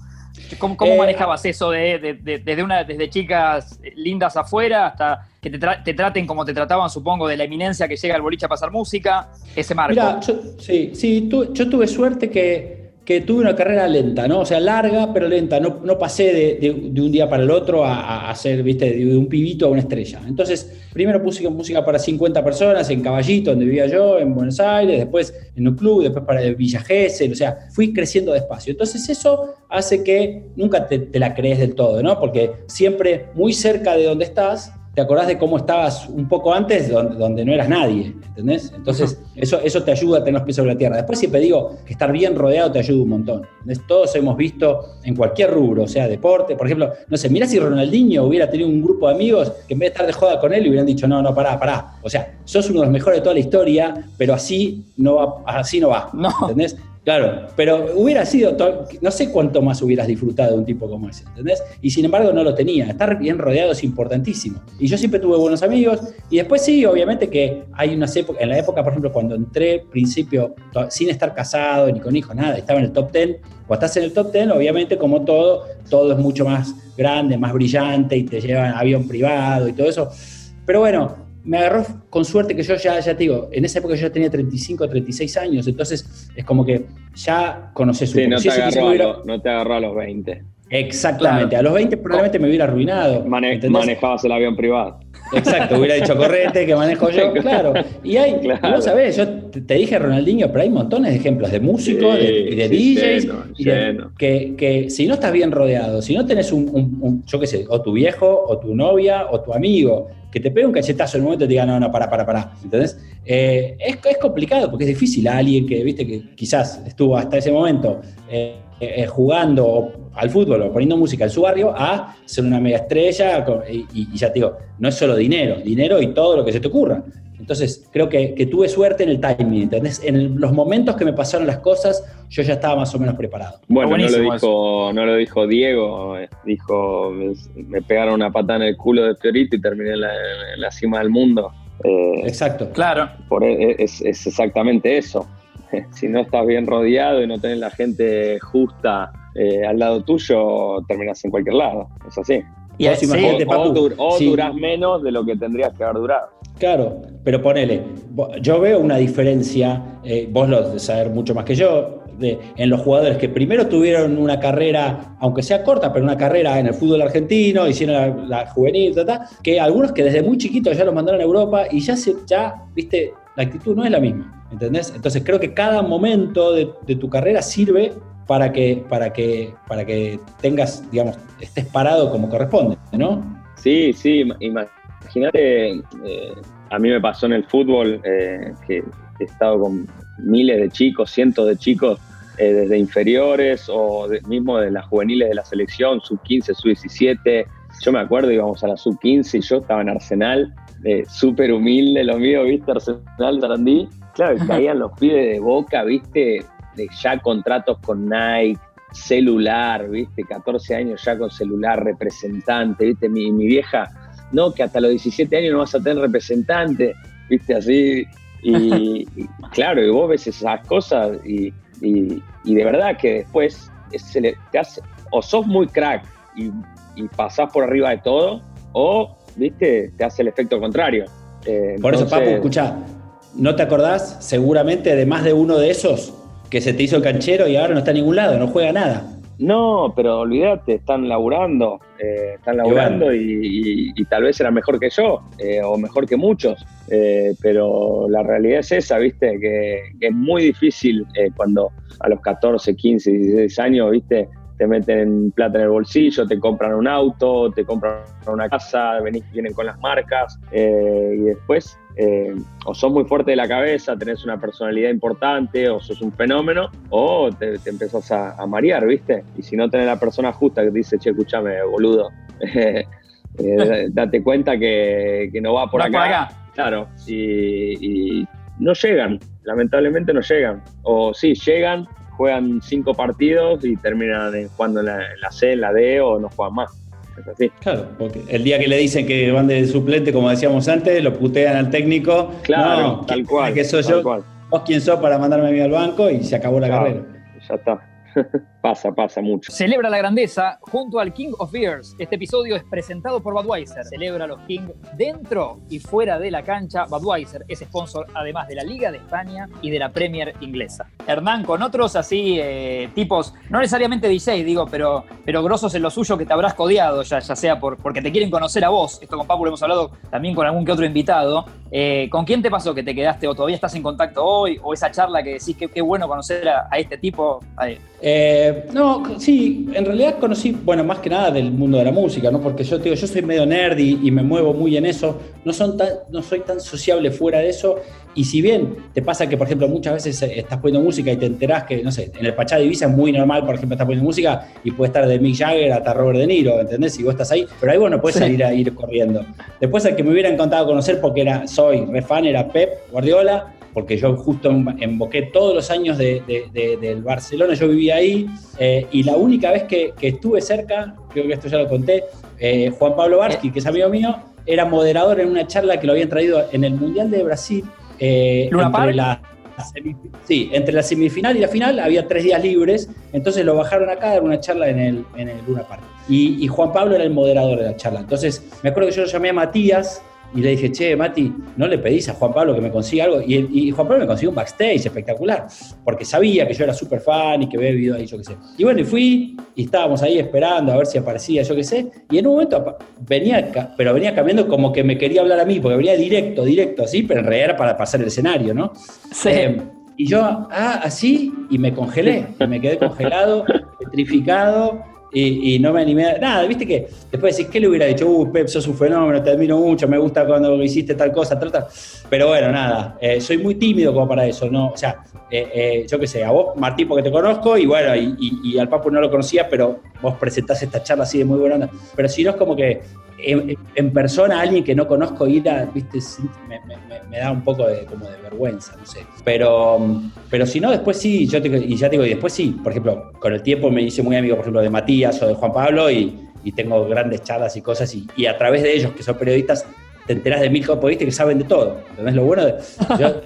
¿Cómo, cómo eh, manejabas eso de, desde, una, desde chicas lindas afuera hasta que te, traten como te trataban, supongo, de la eminencia que llega al boliche a pasar música? Ese marco. Mira, sí, sí, yo tuve suerte que que tuve una carrera lenta, ¿no? O sea, larga pero lenta. No, no pasé de, un día para el otro a, a, ser, viste, de un pibito a una estrella. Entonces, primero puse música para 50 personas en Caballito, donde vivía yo, en Buenos Aires, después en un club, después para Villa Gesell, o sea, fui creciendo despacio. Entonces, eso hace que nunca te, te la crees del todo, ¿no? Porque siempre muy cerca de donde estás, te acordás de cómo estabas un poco antes, donde, no eras nadie, ¿entendés? Entonces, eso, eso te ayuda a tener los pies sobre la tierra. Después siempre digo que estar bien rodeado te ayuda un montón. Todos hemos visto en cualquier rubro, o sea, deporte, por ejemplo, no sé, mirá si Ronaldinho hubiera tenido un grupo de amigos que en vez de estar de joda con él, hubieran dicho, no, no, pará, pará. O sea, sos uno de los mejores de toda la historia, pero así no va, así no va, ¿entendés? Claro, pero hubiera sido, no sé cuánto más hubieras disfrutado de un tipo como ese, ¿entendés? Y sin embargo no lo tenía. Estar bien rodeado es importantísimo. Y yo siempre tuve buenos amigos. Y después sí, obviamente que hay unas épocas, en la época, por ejemplo, cuando entré, principio, sin estar casado ni con hijo, nada, estaba en el top ten. Cuando estás en el top ten, obviamente, como todo, todo es mucho más grande, más brillante y te llevan avión privado y todo eso. Pero bueno, me agarró con suerte que yo ya, ya te digo, en esa época yo ya tenía 35, 36 años, entonces es como que ya conoces su sí, no, te agarró no te agarró a los 20. Exactamente, a los 20 probablemente me hubiera arruinado. manejabas el avión privado. Exacto, hubiera dicho correte, que manejo yo, claro. Y hay, claro. vos sabés, yo te dije Ronaldinho, pero hay montones de ejemplos de músicos, y de, DJs, que, que, si no estás bien rodeado, si no tenés un, un, yo qué sé, o tu viejo, o tu novia, o tu amigo, que te pegue un cachetazo en un momento y te diga, no, no, para, para, para. ¿Entendés? Eh, es, es, complicado porque es difícil a alguien que, viste, que quizás estuvo hasta ese momento eh, eh, jugando al fútbol o poniendo música en su barrio a ser una mega estrella y, ya te digo, no es solo dinero, dinero y todo lo que se te ocurra. Entonces, creo que, tuve suerte en el timing, ¿entendés? En los momentos que me pasaron las cosas, yo ya estaba más o menos preparado. Bueno, no lo, dijo, no lo dijo Diego, dijo, me pegaron una patada en el culo de Fiorito y terminé en la, cima del mundo. Eh, Exacto. Claro. Por, e, es, es exactamente eso. si no estás bien rodeado y no tenés la gente justa eh, al lado tuyo, terminas en cualquier lado. Es así. Y así, o, durás menos de lo que tendrías que haber durado. Claro, pero ponele, yo veo una diferencia, eh, vos lo de saber mucho más que yo, de, en los jugadores que primero tuvieron una carrera, aunque sea corta, pero una carrera en el fútbol argentino, hicieron la, juvenil, que algunos que desde muy chiquitos ya los mandaron a Europa y ya, se, ya, viste, la actitud no es la misma. ¿entendés? Entonces creo que cada momento de, tu carrera sirve para que, para, que, para que tengas, digamos, estés parado como corresponde, ¿no? Sí, sí, imagínate, eh, a mí me pasó en el fútbol eh, que he estado con miles de chicos, cientos de chicos, eh, desde inferiores o mismo de las juveniles de la selección, sub-15, sub-17. Yo me acuerdo, íbamos a la sub-15 y yo estaba en Arsenal, súper humilde, lo mío, ¿viste? Arsenal Sarandí Claro, caían los pibes de boca, viste, de ya contratos con Nike, celular, viste, 14 años ya con celular, representante, viste, mi, vieja, no, que hasta los 17 años no vas a tener representante, viste, así. Y, claro, y vos ves esas cosas y, de verdad que después se te hace, o sos muy crack y, pasás por arriba de todo, o, viste, te hace el efecto contrario. Eh, por eso, Papu, escucha, ¿No te acordás seguramente de más de uno de esos que se te hizo el canchero y ahora no está en ningún lado, no juega nada? No, pero olvídate, están laburando, eh, están laburando y, tal vez era mejor que yo eh, o mejor que muchos, eh, pero la realidad es esa, viste, que, es muy difícil cuando a los 14, 15, 16 años, viste, te meten plata en el bolsillo, te compran un auto, te compran una casa, venís, vienen con las marcas eh, y después eh, o sos muy fuerte de la cabeza, tenés una personalidad importante, o sos un fenómeno, o te, te empezás a, marear, ¿viste? Y si no tenés la persona justa que te dice, che, escúchame, boludo, eh, date cuenta que, no va por acá. Claro, y, no llegan, lamentablemente no llegan. O sí, llegan, juegan cinco partidos y terminan jugando en la, en la C, en la D o no juegan más. Claro, porque el día que le dicen que van de suplente, como decíamos antes, lo putean al técnico. Claro, tal cual. Que soy yo. Vos quién sos para mandarme a mí al banco y se acabó la carrera. Ya está. pasa, pasa mucho. Celebra la grandeza junto al King of Beers. Este episodio es presentado por Budweiser. Celebra los King dentro y fuera de la cancha. Budweiser es sponsor además de la Liga de España y de la Premier inglesa. Hernán, con otros así eh, tipos, no necesariamente DJ, digo, pero, pero grosos en lo suyo que te habrás codiado, ya, ya sea por, porque te quieren conocer a vos. Esto con Papu lo hemos hablado también con algún que otro invitado. Eh, ¿Con quién te pasó que te quedaste o todavía estás en contacto hoy? ¿O esa charla que decís que qué bueno conocer a, este tipo? Eh, no, sí, en realidad conocí, bueno, más que nada del mundo de la música, ¿no? Porque yo digo, yo soy medio nerd y, me muevo muy en eso. No, son no soy tan sociable fuera de eso. Y si bien te pasa que, por ejemplo, muchas veces eh, estás poniendo música y te enterás que, no sé, en el Pachá de Ibiza es muy normal, por ejemplo, estar poniendo música y puede estar de Mick Jagger hasta Robert De Niro, ¿entendés? Si vos estás ahí, pero ahí vos no puedes salir a ir corriendo. Después, el que me hubiera encantado conocer, porque era, soy refan, era Pep Guardiola porque yo justo emboqué todos los años del Barcelona, yo vivía ahí, eh, y la única vez que, estuve cerca, creo que esto ya lo conté, eh, Juan Pablo Barsky, que es amigo mío, era moderador en una charla que lo habían traído en el Mundial de Brasil. Eh, entre la, sí, entre la semifinal y la final había tres días libres, entonces lo bajaron acá a dar una charla en el, en el Luna Park. Y, y Juan Pablo era el moderador de la charla. Entonces, me acuerdo que yo lo llamé a Matías, y le dije, che, Mati, ¿no le pedís a Juan Pablo que me consiga algo? Y, Juan Pablo me consiguió un backstage espectacular, porque sabía que yo era súper fan y que había vivido ahí, yo qué sé. Y bueno, y fui y estábamos ahí esperando a ver si aparecía, yo qué sé. Y en un momento venía, pero venía cambiando como que me quería hablar a mí, porque venía directo, directo, así, pero en realidad era para pasar el escenario, ¿no? Sí. Eh, y yo, ah, así, y me congelé, y me quedé congelado, petrificado y, no me animé nada, viste que después decís, ¿qué le hubiera dicho? Uh, Pep, sos un fenómeno, te admiro mucho, me gusta cuando hiciste tal cosa, tal. Pero bueno, nada, eh, soy muy tímido como para eso, ¿no? O sea, eh, eh, yo qué sé, a vos, Martín, porque te conozco, y bueno, y, al Papu no lo conocía, pero vos presentás esta charla así de muy buena onda. Pero si no es como que en, persona alguien que no conozco ir a, viste, me, da un poco de, como de vergüenza, no sé. Pero, pero si no, después sí, yo te, y ya te digo, y después sí, por ejemplo, con el tiempo me hice muy amigo, por ejemplo, de Matías o de Juan Pablo y, tengo grandes charlas y cosas y, a través de ellos, que son periodistas, te enteras de mil periodistas que saben de todo. Entonces, lo bueno, de,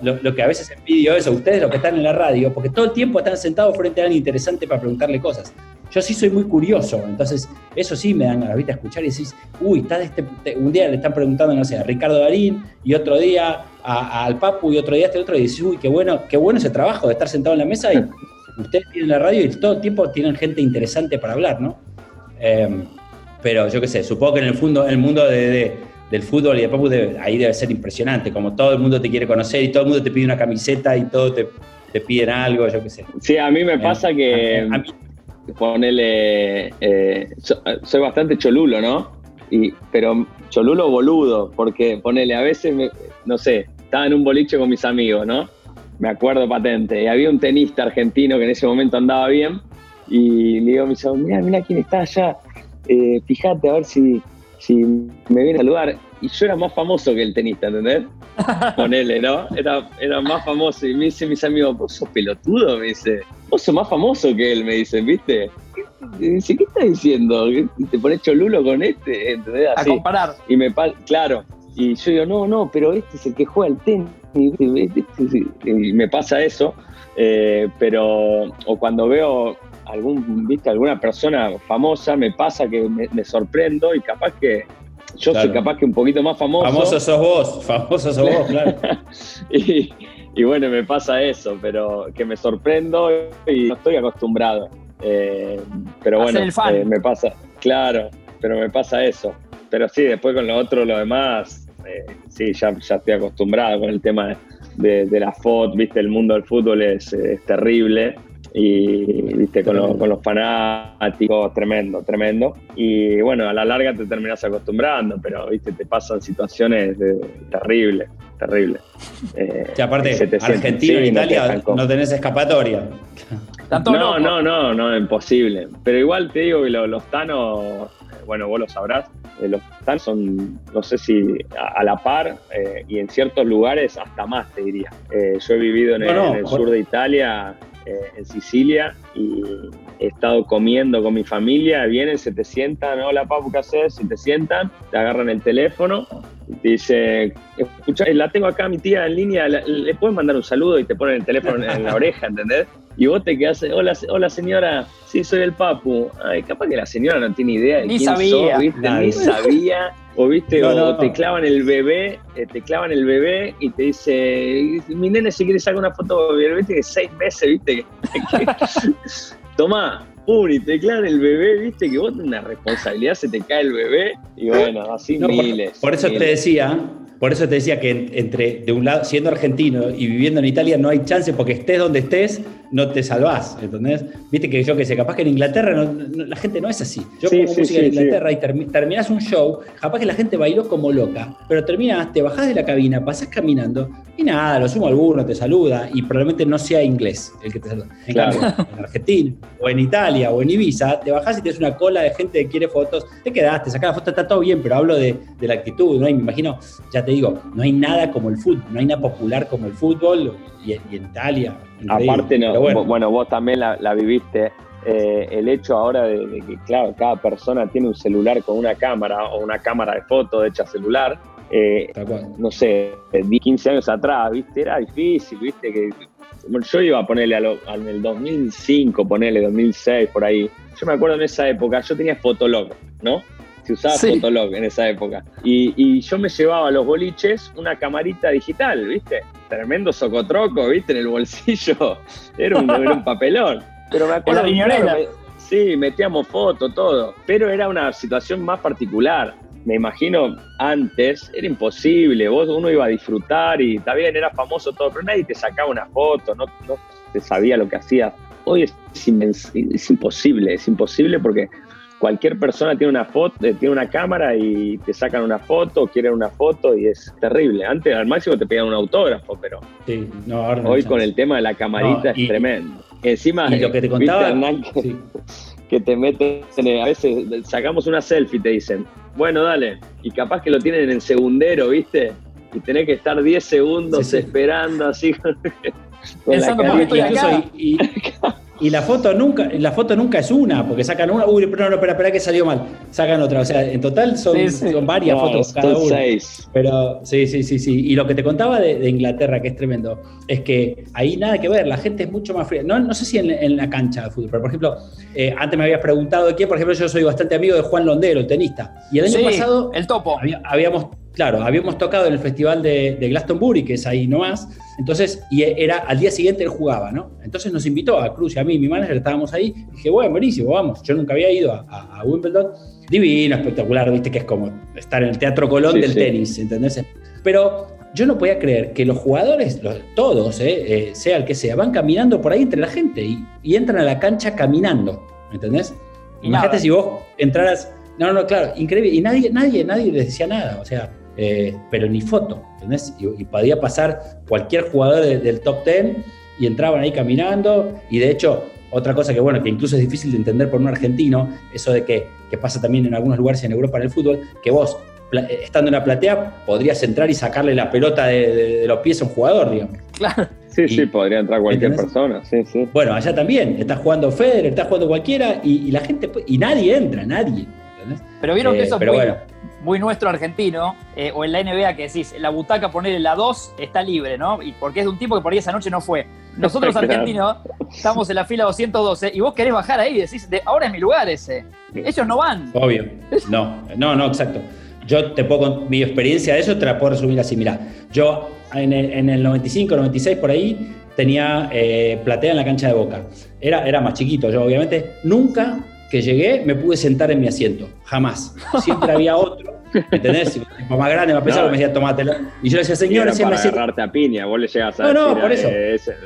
lo, que a veces envidio es a ustedes, los que están en la radio, porque todo el tiempo están sentados frente a alguien interesante para preguntarle cosas. Yo sí soy muy curioso, entonces eso sí me dan ganas, ¿viste? A escuchar y decís, uy, está este, un día le están preguntando, no sé, a Ricardo Darín, y otro día al Papu, y otro día a este otro, y decís, uy, qué bueno, qué bueno ese trabajo de estar sentado en la mesa y ustedes tienen la radio y todo el tiempo tienen gente interesante para hablar, ¿no? Em, pero yo qué sé, supongo que en el, fondo, el mundo del fútbol y de Papu ahí debe ser impresionante, como todo el mundo te quiere conocer y todo el mundo te pide una camiseta y todo te, te piden algo, yo qué sé. Sí, a mí me pasa que ponele, eh, soy bastante cholulo, ¿no? Y, pero cholulo boludo, porque ponele, a veces, no sé, estaba en un boliche con mis amigos, ¿no? Me acuerdo patente, y había un tenista argentino que en ese momento andaba bien, y le digo a mis amigos, mira, mira quién está allá, eh, fíjate a ver si, si me viene a saludar. Y yo era más famoso que el tenista, ¿entendés? Ponele, ¿no? Era, era más famoso. Y me dice mis amigos, vos sos pelotudo, me dice sos más famoso que él, me dicen, ¿viste? Y dice, ¿qué estás diciendo? ¿Te pones cholulo con este? ¿Entendés? A comparar. Y me claro. Y yo digo, no, no, pero este es el que juega el tenis. Y me pasa eso. Eh, pero, o cuando veo algún, viste, alguna persona famosa, me pasa que me, sorprendo y capaz que yo soy capaz que un poquito más famoso. Famoso sos vos, famoso sos vos, claro. y, y bueno, me pasa eso, pero que me sorprendo y no estoy acostumbrado. Eh, pero bueno, eh, me pasa, claro, pero me pasa eso. Pero sí, después con lo otro, lo demás, eh, sí, ya, ya estoy acostumbrado con el tema de, la foto, viste, el mundo del fútbol es, terrible. y viste con, los fanáticos, tremendo, tremendo. Y bueno, a la larga te terminas acostumbrando, pero viste, te pasan situaciones terribles, terribles. Eh, aparte, Argentina y Italia no tenés escapatoria. No, no, no, no, imposible. Pero igual te digo que los, los tanos, bueno, vos lo sabrás, eh, los tanos son, no sé si a, la par eh, y en ciertos lugares hasta más, te diría. Eh, yo he vivido en el, sur de Italia, en Sicilia, y he estado comiendo con mi familia, vienen, se te sientan, hola papu, ¿qué haces? Se te sientan, te agarran el teléfono y te dice, escucha, la tengo acá mi tía en línea, le puedes mandar un saludo y te ponen el teléfono en la oreja, ¿entendés? Y vos te quedás, hola, hola señora, sí, soy el papu. Ay, capaz que la señora no tiene idea de Ni quién sabía. ¿viste? Ni sabía. O viste, o te clavan el bebé, eh, te clavan el bebé y te dice, mi nene si quieres sacar una foto, viste que seis meses, viste, que, tomá, pum, y te clavan el bebé, viste que vos tenés una responsabilidad, se te cae el bebé, y bueno, así miles. Por, eso te decía, por eso te decía que entre, de un lado, siendo argentino y viviendo en Italia, no hay chance porque estés donde estés, no te salvás, ¿entendés? Viste que yo que sé, capaz que en Inglaterra la gente no es así. Yo como música en Inglaterra y terminás un show, capaz que la gente bailó como loca, pero terminás, te bajás de la cabina, pasás caminando y nada, lo sumo alguno, te saluda y probablemente no sea inglés el que te saluda. En en Argentina o en Italia o en Ibiza, te bajás y tienes una cola de gente que quiere fotos, te quedaste, sacás la foto, está todo bien, pero hablo de, la actitud, ¿no? Y me imagino, ya te digo, no hay nada como el fútbol, no hay nada popular como el fútbol y, y en Italia Aparte, no, bueno. vos también la, viviste. Eh, el hecho ahora de, que, claro, cada persona tiene un celular con una cámara o una cámara de foto hecha celular. Eh, no sé, 15 años atrás, ¿viste? Era difícil, ¿viste? Que, yo iba a ponerle en el 2005, ponerle 2006, por ahí. Yo me acuerdo en esa época, yo tenía Fotolog, ¿no? Se usaba Fotolog en esa época. Y, y, yo me llevaba a los boliches una camarita digital, ¿viste? tremendo socotroco, ¿viste? En el bolsillo. Era un, un papelón. Pero me acuerdo. sí, metíamos fotos, todo. Pero era una situación más particular. Me imagino antes era imposible. Vos uno iba a disfrutar y está bien, era famoso todo, pero nadie te sacaba una foto, no, no se sabía lo que hacías. Hoy es, es imposible, es imposible porque cualquier persona tiene una foto, eh, tiene una cámara y te sacan una foto, quieren una foto y es terrible. Antes al máximo te pedían un autógrafo, pero hoy con el tema de la camarita es tremendo. Encima, y lo que te contaba, que, te meten, a veces sacamos una selfie y te dicen, bueno, dale, y capaz que lo tienen en segundero, ¿viste? Y tenés que estar 10 segundos esperando así con, la carita. Y, y la foto nunca, la foto nunca es una, porque sacan una, uy, pero no, espera, espera que salió mal. Sacan otra. O sea, en total son, son varias fotos cada una. Seis. Pero sí, sí, sí, sí. Y lo que te contaba de, Inglaterra, que es tremendo, es que ahí nada que ver, la gente es mucho más fría. No, no sé si en, la cancha de fútbol, pero por ejemplo, eh, antes me habías preguntado de quién, por ejemplo, yo soy bastante amigo de Juan Londero, el tenista. Y el año pasado. El topo. habíamos Claro, habíamos tocado en el festival de, Glastonbury, que es ahí nomás. Entonces, y era al día siguiente él jugaba, ¿no? Entonces nos invitó a Cruz y a mí, mi manager, estábamos ahí. Y dije, bueno, buenísimo, vamos. Yo nunca había ido a, Wimbledon. Divino, espectacular, viste que es como estar en el Teatro Colón del tenis, ¿entendés? Pero yo no podía creer que los jugadores, todos, eh, eh, sea el que sea, van caminando por ahí entre la gente y, entran a la cancha caminando, ¿entendés? Imagínate si vos entraras. No, no, claro, increíble. Y nadie, nadie, nadie les decía nada. O sea, eh, pero ni foto, ¿entendés? Y, podía pasar cualquier jugador del top 10 y entraban ahí caminando. Y de hecho, otra cosa que, bueno, que incluso es difícil de entender por un argentino, eso de que, que pasa también en algunos lugares en Europa en el fútbol, que vos, estando en la platea, podrías entrar y sacarle la pelota de, los pies a un jugador, digamos. Claro. Sí, sí, podría entrar cualquier persona, sí, sí. Bueno, allá también, está jugando Federer, está jugando cualquiera y, la gente, y nadie entra, nadie. Pero vieron que eh, eso es muy, nuestro argentino, eh, o en la NBA que decís, la butaca ponerle la 2 está libre, ¿no? Y porque es de un tipo que por ahí esa noche no fue. Nosotros argentinos estamos en la fila 212 y vos querés bajar ahí y decís, ahora es mi lugar ese. Ellos no van. Obvio. No, no, no, exacto. Yo te puedo, mi experiencia de eso te la puedo resumir así. Mira, yo en el, 95, 96 por ahí tenía eh, platea en la cancha de Boca. Era, era más chiquito, yo obviamente nunca que llegué me pude sentar en mi asiento, jamás. Siempre había otro, ¿entendés? Un más grande, más pesado, no, me decía, tomátelo. Y yo le decía, señor, ese me agarrarte a piña, vos le llegas a No, no, por eso.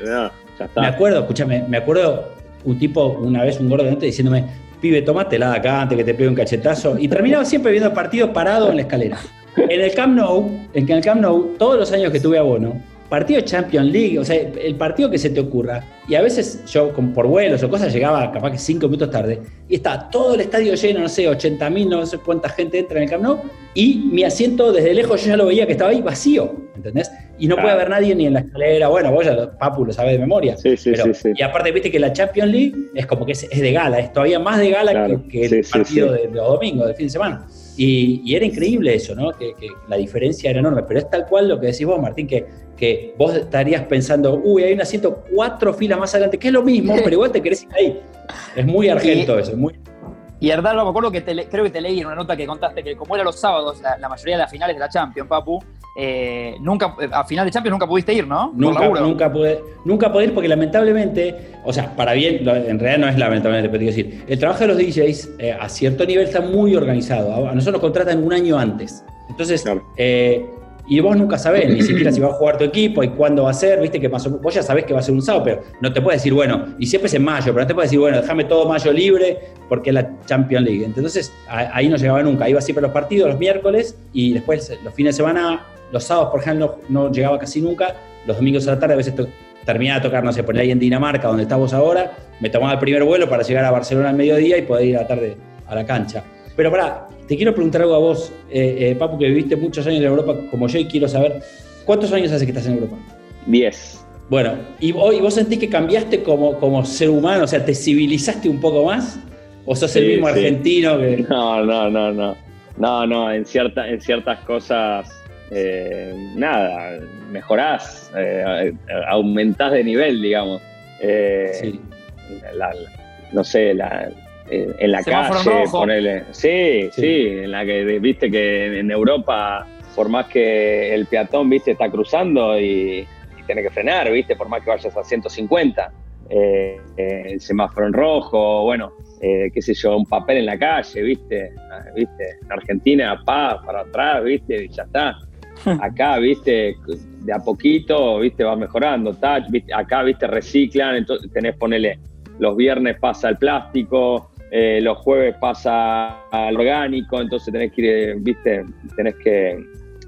no. Me acuerdo, escúchame, me acuerdo un tipo, una vez un gordo de diciéndome, pibe, tomate la acá antes que te pegue un cachetazo. Y terminaba siempre viendo partidos parados en la escalera. En el Camp Nou, en el Camp Nou, todos los años que tuve abono, partido de Champions League, o sea, el partido que se te ocurra. Y a veces yo, por vuelos o cosas, llegaba capaz que cinco minutos tarde y está todo el estadio lleno, no sé, 80 mil, no sé cuánta gente entra en el Camp Nou. Y mi asiento desde lejos yo ya lo veía que estaba ahí vacío, ¿entendés? Y no puede haber nadie ni en la escalera. Bueno, vos ya, Papu, lo sabés de memoria. Sí, sí, sí, Y aparte, viste que la Champions League es como que es, de gala, es todavía más de gala que, el partido de, de, domingo, de fin de semana. Y, era increíble eso, ¿no? Que, la diferencia era enorme. Pero es tal cual lo que decís vos, Martín, que, que vos estarías pensando, uy, hay un asiento cuatro filas más adelante, que es lo mismo, pero igual te querés ir ahí. Es muy argento eso, es muy, y Hernán, me acuerdo que creo que te leí en una nota que contaste que como era los sábados, la, mayoría de las finales de la Champions, Papu, eh, nunca, a final de Champions nunca pudiste ir, ¿no? Nunca, nunca pude, nunca pude ir porque lamentablemente, o sea, para bien, en realidad no es lamentablemente, pero quiero decir, el trabajo de los DJs eh, a cierto nivel está muy organizado. A nosotros nos contratan un año antes. Entonces, eh, y vos nunca sabés ni siquiera si va a jugar tu equipo y cuándo va a ser, viste que pasó, vos ya sabés que va a ser un sábado, pero no te puedes decir, bueno, y siempre es en mayo, pero no te puedes decir, bueno, déjame todo mayo libre porque es la Champions League. Entonces ahí no llegaba nunca, iba siempre los partidos los miércoles y después los fines de semana, los sábados por ejemplo no, llegaba casi nunca, los domingos a la tarde a veces terminaba de tocar, no sé, poner ahí en Dinamarca donde estamos ahora, me tomaba el primer vuelo para llegar a Barcelona al mediodía y poder ir a la tarde a la cancha. Pero pará, te quiero preguntar algo a vos, eh, eh, Papu, que viviste muchos años en Europa como yo y quiero saber, ¿cuántos años hace que estás en Europa? Diez. Bueno, ¿y vos, sentís que cambiaste como, como ser humano? O sea, ¿te civilizaste un poco más? ¿O sos el mismo argentino que.? No, no, no, no. No, no, en, cierta, en ciertas cosas, eh, nada, mejorás, aumentás de nivel, digamos. sí. no sé, la, eh, en la calle, ponerle. Sí, sí, en la que viste que en Europa, por más que el peatón, viste, está cruzando y, tiene que frenar, viste, por más que vayas a 150, eh, eh, el semáforo en rojo, bueno, qué sé yo, un papel en la calle, viste, ah, viste, en Argentina, pa, para atrás, viste, y ya está. Acá, viste, de a poquito, viste, va mejorando, acá, viste, reciclan, entonces tenés, ponele, los viernes pasa el plástico, eh, los jueves pasa al orgánico, entonces tenés que ir, viste, tenés que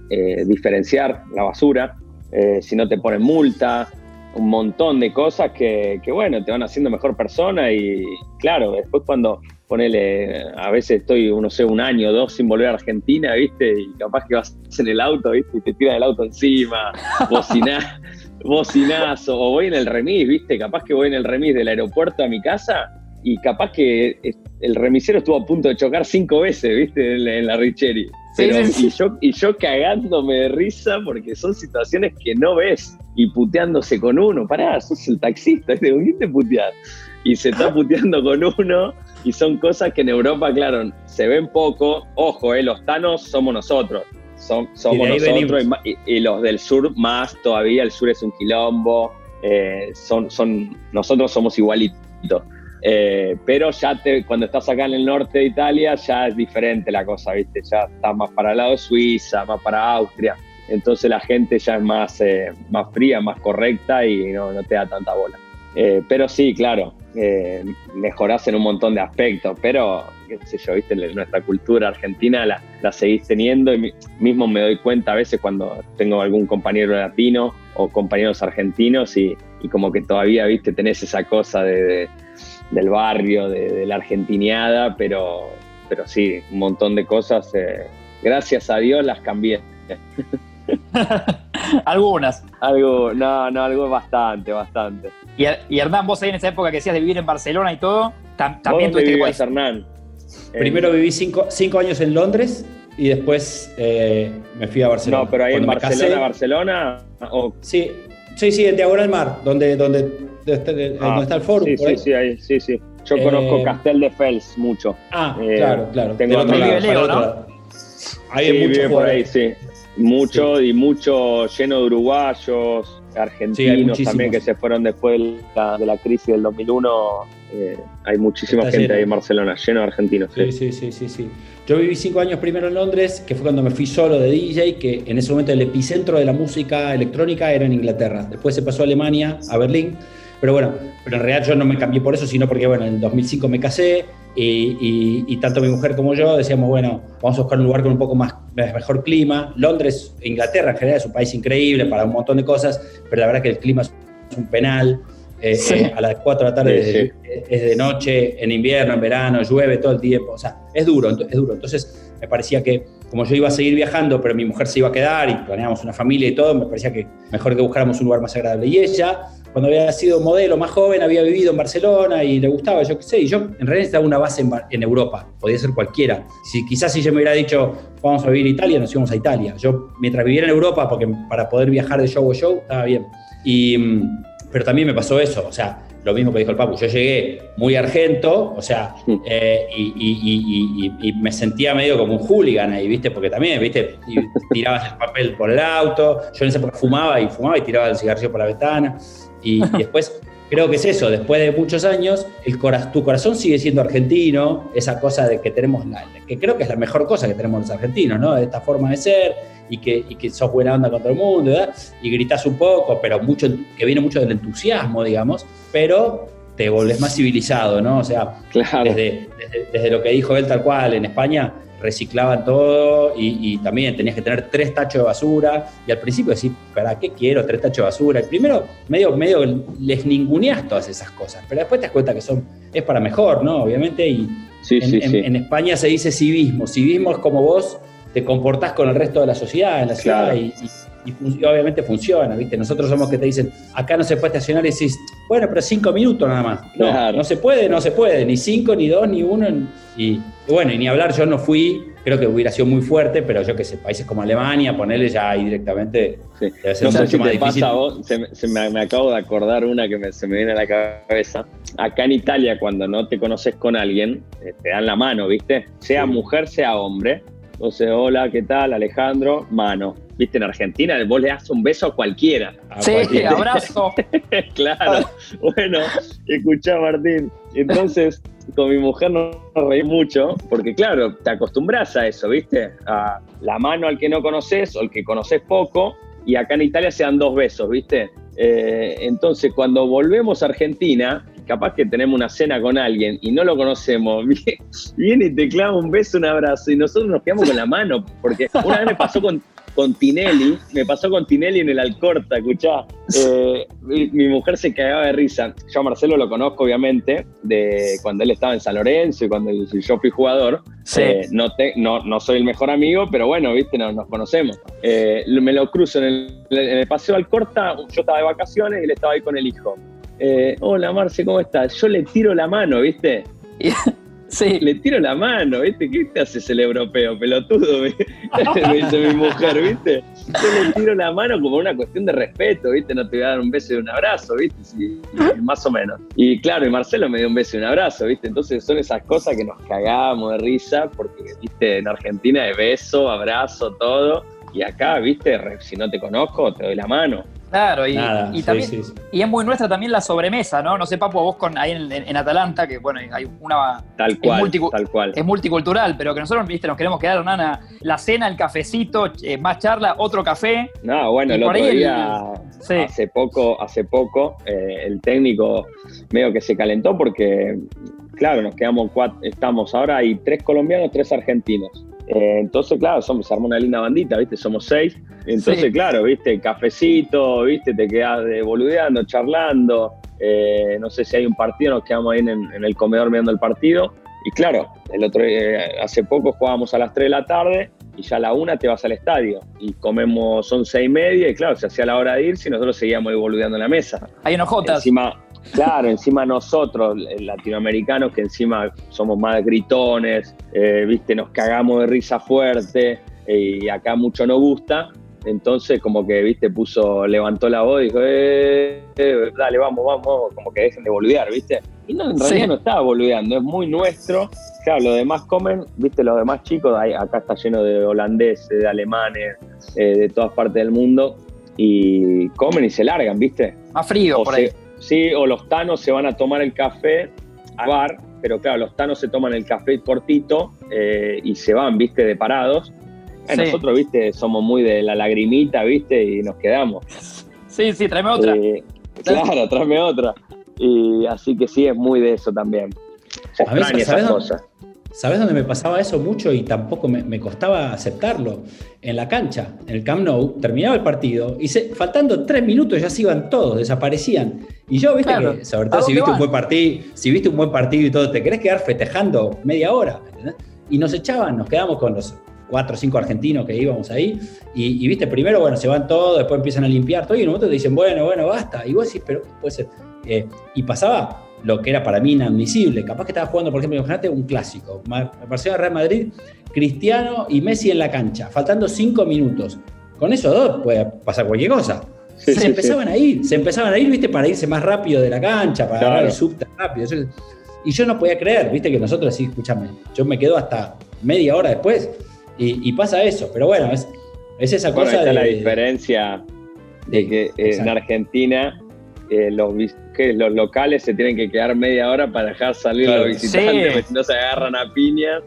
eh, diferenciar la basura, eh, si no te ponen multa, un montón de cosas que, que, bueno, te van haciendo mejor persona y claro, después cuando ponele, a veces estoy, no sé, un año o dos sin volver a Argentina, viste, y capaz que vas en el auto, viste, y te tiras el auto encima, bocinás, bocinazo, o voy en el remis, viste, capaz que voy en el remis del aeropuerto a mi casa y capaz que el remisero estuvo a punto de chocar cinco veces, ¿viste? En la, Richeri. Y, yo, y yo cagándome de risa porque son situaciones que no ves y puteándose con uno. Pará, sos el taxista, ¿viste? ¿Con quién te puteás? Y se está puteando con uno y son cosas que en Europa, claro, se ven poco. Ojo, eh, los tanos somos nosotros. somos nosotros y, los del sur más todavía. El sur es un quilombo. Eh, son, son, nosotros somos igualitos. Eh, pero ya te, cuando estás acá en el norte de Italia ya es diferente la cosa, ¿viste? Ya estás más para el lado de Suiza, más para Austria. Entonces la gente ya es más, eh, más fría, más correcta y no, no te da tanta bola. Eh, pero sí, claro, mejorás en un montón de aspectos, pero, qué sé yo, ¿viste? Nuestra cultura argentina la, la seguís teniendo y mismo me doy cuenta a veces cuando tengo algún compañero latino o compañeros argentinos y, y como que todavía, ¿viste? Tenés esa cosa de del barrio, de, la argentineada, pero, pero sí, un montón de cosas. Eh, gracias a Dios las cambié. Algunas. Algo, no, no, algo bastante, bastante. Y, y, Hernán, vos ahí en esa época que decías de vivir en Barcelona y todo, también tuviste vivías, Hernán? Primero viví cinco, cinco, años en Londres y después eh, me fui a Barcelona. No, pero ahí en Barcelona, Barcelona. Sí, sí, sí, en Diagonal Mar, donde, donde de, ah, está el foro. Sí, sí, sí, ahí, sí, sí. Yo eh, conozco Castel de Fels mucho. Ah, eh, claro, claro. Tengo otro lado, ¿no? Hay sí, mucho por ahí, sí. Mucho y mucho lleno de uruguayos, argentinos también que se fueron después de la, de la crisis del 2001. Eh, hay muchísima gente ahí en Barcelona, lleno de argentinos. Sí, sí, sí, sí, sí. Yo viví cinco años primero en Londres, que fue cuando me fui solo de DJ, que en ese momento el epicentro de la música electrónica era en Inglaterra. Después se pasó a Alemania, a Berlín Pero bueno, pero en realidad yo no me cambié por eso, sino porque, bueno, en el 2005 me casé y, tanto mi mujer como yo decíamos, bueno, vamos a buscar un lugar con un poco más mejor clima. Londres, Inglaterra en general es un país increíble para un montón de cosas, pero la verdad que el clima es un penal. Eh, eh, a las 4 de la tarde es, de noche, en invierno, en verano, llueve todo el tiempo, o sea, es duro, es duro. Entonces me parecía que como yo iba a seguir viajando, pero mi mujer se iba a quedar y planeábamos una familia y todo, me parecía que mejor que buscáramos un lugar más agradable. Y ella, cuando había sido modelo más joven, había vivido en Barcelona y le gustaba, yo qué sé, y yo en realidad necesitaba una base en, Europa, podía ser cualquiera. Si, quizás si yo me hubiera dicho, vamos a vivir en Italia, nos íbamos a Italia. Yo, mientras viviera en Europa, porque para poder viajar de show a show, estaba bien. Y, mm, pero también me pasó eso, o sea, lo mismo que dijo el Papu, yo llegué muy argento, o sea, eh, y, me sentía medio como un hooligan ahí, ¿viste? Porque también, ¿viste? tirabas el papel por el auto, yo en esa época fumaba y fumaba y tiraba el cigarrillo por la ventana, y, después creo que es eso, después de muchos años, el tu corazón sigue siendo argentino, esa cosa de que tenemos, la, que creo que es la mejor cosa que tenemos los argentinos, ¿no? Esta forma de ser, y que, y que sos buena onda con todo el mundo, ¿verdad? Y gritas un poco, pero mucho, que viene mucho del entusiasmo, digamos, pero te volvés más civilizado, ¿no? O sea, desde, desde, lo que dijo él tal cual, en España reciclaban todo y, también tenías que tener tres tachos de basura y al principio decís, ¿para qué quiero tres tachos de basura? Primero medio, medio les ninguneás todas esas cosas, pero después te das cuenta que son, es para mejor, ¿no? Obviamente, y en, España se dice civismo, civismo es como vos te comportás con el resto de la sociedad en la ciudad y, obviamente funciona, ¿viste? Nosotros somos que te dicen, acá no se puede estacionar y decís, bueno, pero cinco minutos nada más. No, no se puede, no se puede, ni cinco, ni dos, ni uno. Y, bueno, y ni hablar, yo no fui, creo que hubiera sido muy fuerte, pero yo que sé, países como Alemania, ponerle ya ahí directamente, debe ser mucho más difícil. se, me, acabo de acordar una que se me viene a la cabeza. Acá en Italia, cuando no te conoces con alguien, eh, te dan la mano, ¿viste? Sea mujer, sea hombre entonces, hola, ¿qué tal? Alejandro, mano. Viste, en Argentina vos le das un beso a cualquiera. sí, abrazo. claro. Bueno, escuchá, Martín. Entonces, con mi mujer nos reí mucho, porque claro, te acostumbras a eso, ¿viste? A la mano al que no conoces o al que conoces poco, y acá en Italia se dan dos besos, ¿viste? Eh, entonces, cuando volvemos a Argentina, capaz que tenemos una cena con alguien y no lo conocemos, viene y te clava un beso, un abrazo y nosotros nos quedamos con la mano, porque una vez me pasó con, con Tinelli, me pasó con Tinelli en el Alcorta, escuchá, eh, mi, mujer se cagaba de risa. Yo a Marcelo lo conozco, obviamente, de cuando él estaba en San Lorenzo y cuando yo fui jugador. Eh, no, no, no, soy el mejor amigo, pero bueno, viste, nos, nos conocemos. Eh, me lo cruzo en el, en el paseo Alcorta, yo estaba de vacaciones y él estaba ahí con el hijo. Hola Marce, ¿cómo estás? Yo le tiro la mano, ¿viste? Sí. Le tiro la mano, ¿viste? ¿Qué te haces el europeo, pelotudo? Me, dice mi mujer, ¿viste? Yo le tiro la mano como una cuestión de respeto, ¿viste? No te voy a dar un beso y un abrazo, ¿viste? más o menos. Y claro, y Marcelo me dio un beso y un abrazo, ¿viste? Entonces son esas cosas que nos cagábamos de risa porque, ¿viste? En Argentina de beso, abrazo, todo. Y acá, ¿viste? Si no te conozco, te doy la mano. Claro, y, también, y es muy nuestra también la sobremesa, ¿no? No sé, Papu, vos con ahí en, Atalanta, que bueno, hay una. Tal cual, tal cual. Es multicultural, pero que nosotros, viste, nos queremos quedar, Nana, la cena, el cafecito, eh, más charla, otro café. No, bueno, el otro día, hace poco, hace poco, eh, el técnico medio que se calentó porque, claro, nos quedamos cuatro, estamos ahora, hay tres colombianos, tres argentinos. Eh, entonces, claro, somos, se armó una linda bandita, ¿viste? Somos seis. Entonces, claro, ¿viste? Cafecito, ¿viste? Te quedas boludeando, charlando. Eh, no sé si hay un partido, nos quedamos ahí en, el comedor mirando el partido. Y claro, el otro eh, hace poco jugábamos a las 3 de la tarde y ya a la una te vas al estadio y comemos once y media y claro, se hacía la hora de irse y nosotros seguíamos ahí boludeando en la mesa. Hay enojotas. Encima, Claro, encima nosotros, latinoamericanos, que encima somos más gritones, eh, viste, nos cagamos de risa fuerte eh, y acá mucho no gusta. Entonces, como que, viste, puso, levantó la voz y dijo, eh, dale, vamos, vamos, como que dejen de boludear, viste. Y no, en realidad no estaba boludeando, es muy nuestro. Claro, los demás comen, viste, los demás chicos, acá está lleno de holandeses, de alemanes, de todas partes del mundo, y comen y se largan, viste. Más frío por ahí. Sí, o los tanos se van a tomar el café a bar, pero claro, los tanos se toman el café cortito eh, y se van, viste, de parados. Eh, nosotros, viste, somos muy de la lagrimita, viste, y nos quedamos. Sí, sí, tráeme otra. Eh, claro, tráeme otra. Y así que sí, es muy de eso también. Se a esas cosas. ¿Sabes dónde me pasaba eso mucho y tampoco me, costaba aceptarlo? En la cancha, en el Camp Nou, terminaba el partido y faltando tres minutos ya se iban todos, desaparecían. Y yo, viste que, sobre todo si viste, un buen partido, si viste un buen partido y todo, te querés quedar festejando media hora. Y nos echaban, nos quedamos con los cuatro o cinco argentinos que íbamos ahí. Y, viste, primero, bueno, se van todos, después empiezan a limpiar todo y en un momento te dicen, bueno, bueno, basta. Y vos decís, pero puede ser. Eh, y pasaba lo que era para mí inadmisible. Capaz que estaba jugando, por ejemplo, imagínate un clásico, Barcelona Real Madrid, Cristiano y Messi en la cancha, faltando cinco minutos. Con esos dos puede pasar cualquier cosa. se empezaban a ir, se empezaban a ir, viste, para irse más rápido de la cancha, para agarrar el subte rápido. Y yo no podía creer, viste, que nosotros sí, escúchame, yo me quedo hasta media hora después y, pasa eso. Pero bueno, es, es esa cosa de. la diferencia de que en Argentina eh, los, que los locales se tienen que quedar media hora para dejar salir a los visitantes, porque si no se agarran a piñas.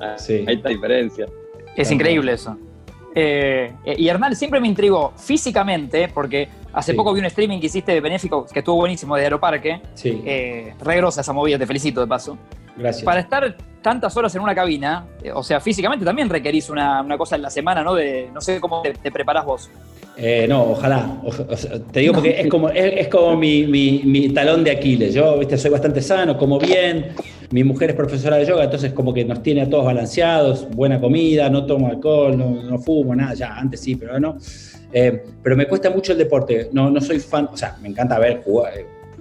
Ah, sí. Hay esta diferencia. Es increíble eso. Eh, y Hernán siempre me intrigó físicamente, porque hace poco vi un streaming que hiciste de Benéfico, que estuvo buenísimo, de Aeroparque. Sí. Eh, regrosa esa movida, te felicito de paso. Gracias. Para estar tantas horas en una cabina, eh, o sea, físicamente también requerís una, cosa en la semana, ¿no? De, no sé cómo te, te preparás vos. Eh, no, ojalá. te digo porque es como, es, como mi, talón de Aquiles. Yo, viste, soy bastante sano, como bien. Mi mujer es profesora de yoga, entonces como que nos tiene a todos balanceados, buena comida, no tomo alcohol, no, fumo, nada, ya, antes sí, pero no. Eh, pero me cuesta mucho el deporte. No, no soy fan, o sea, me encanta ver jugar,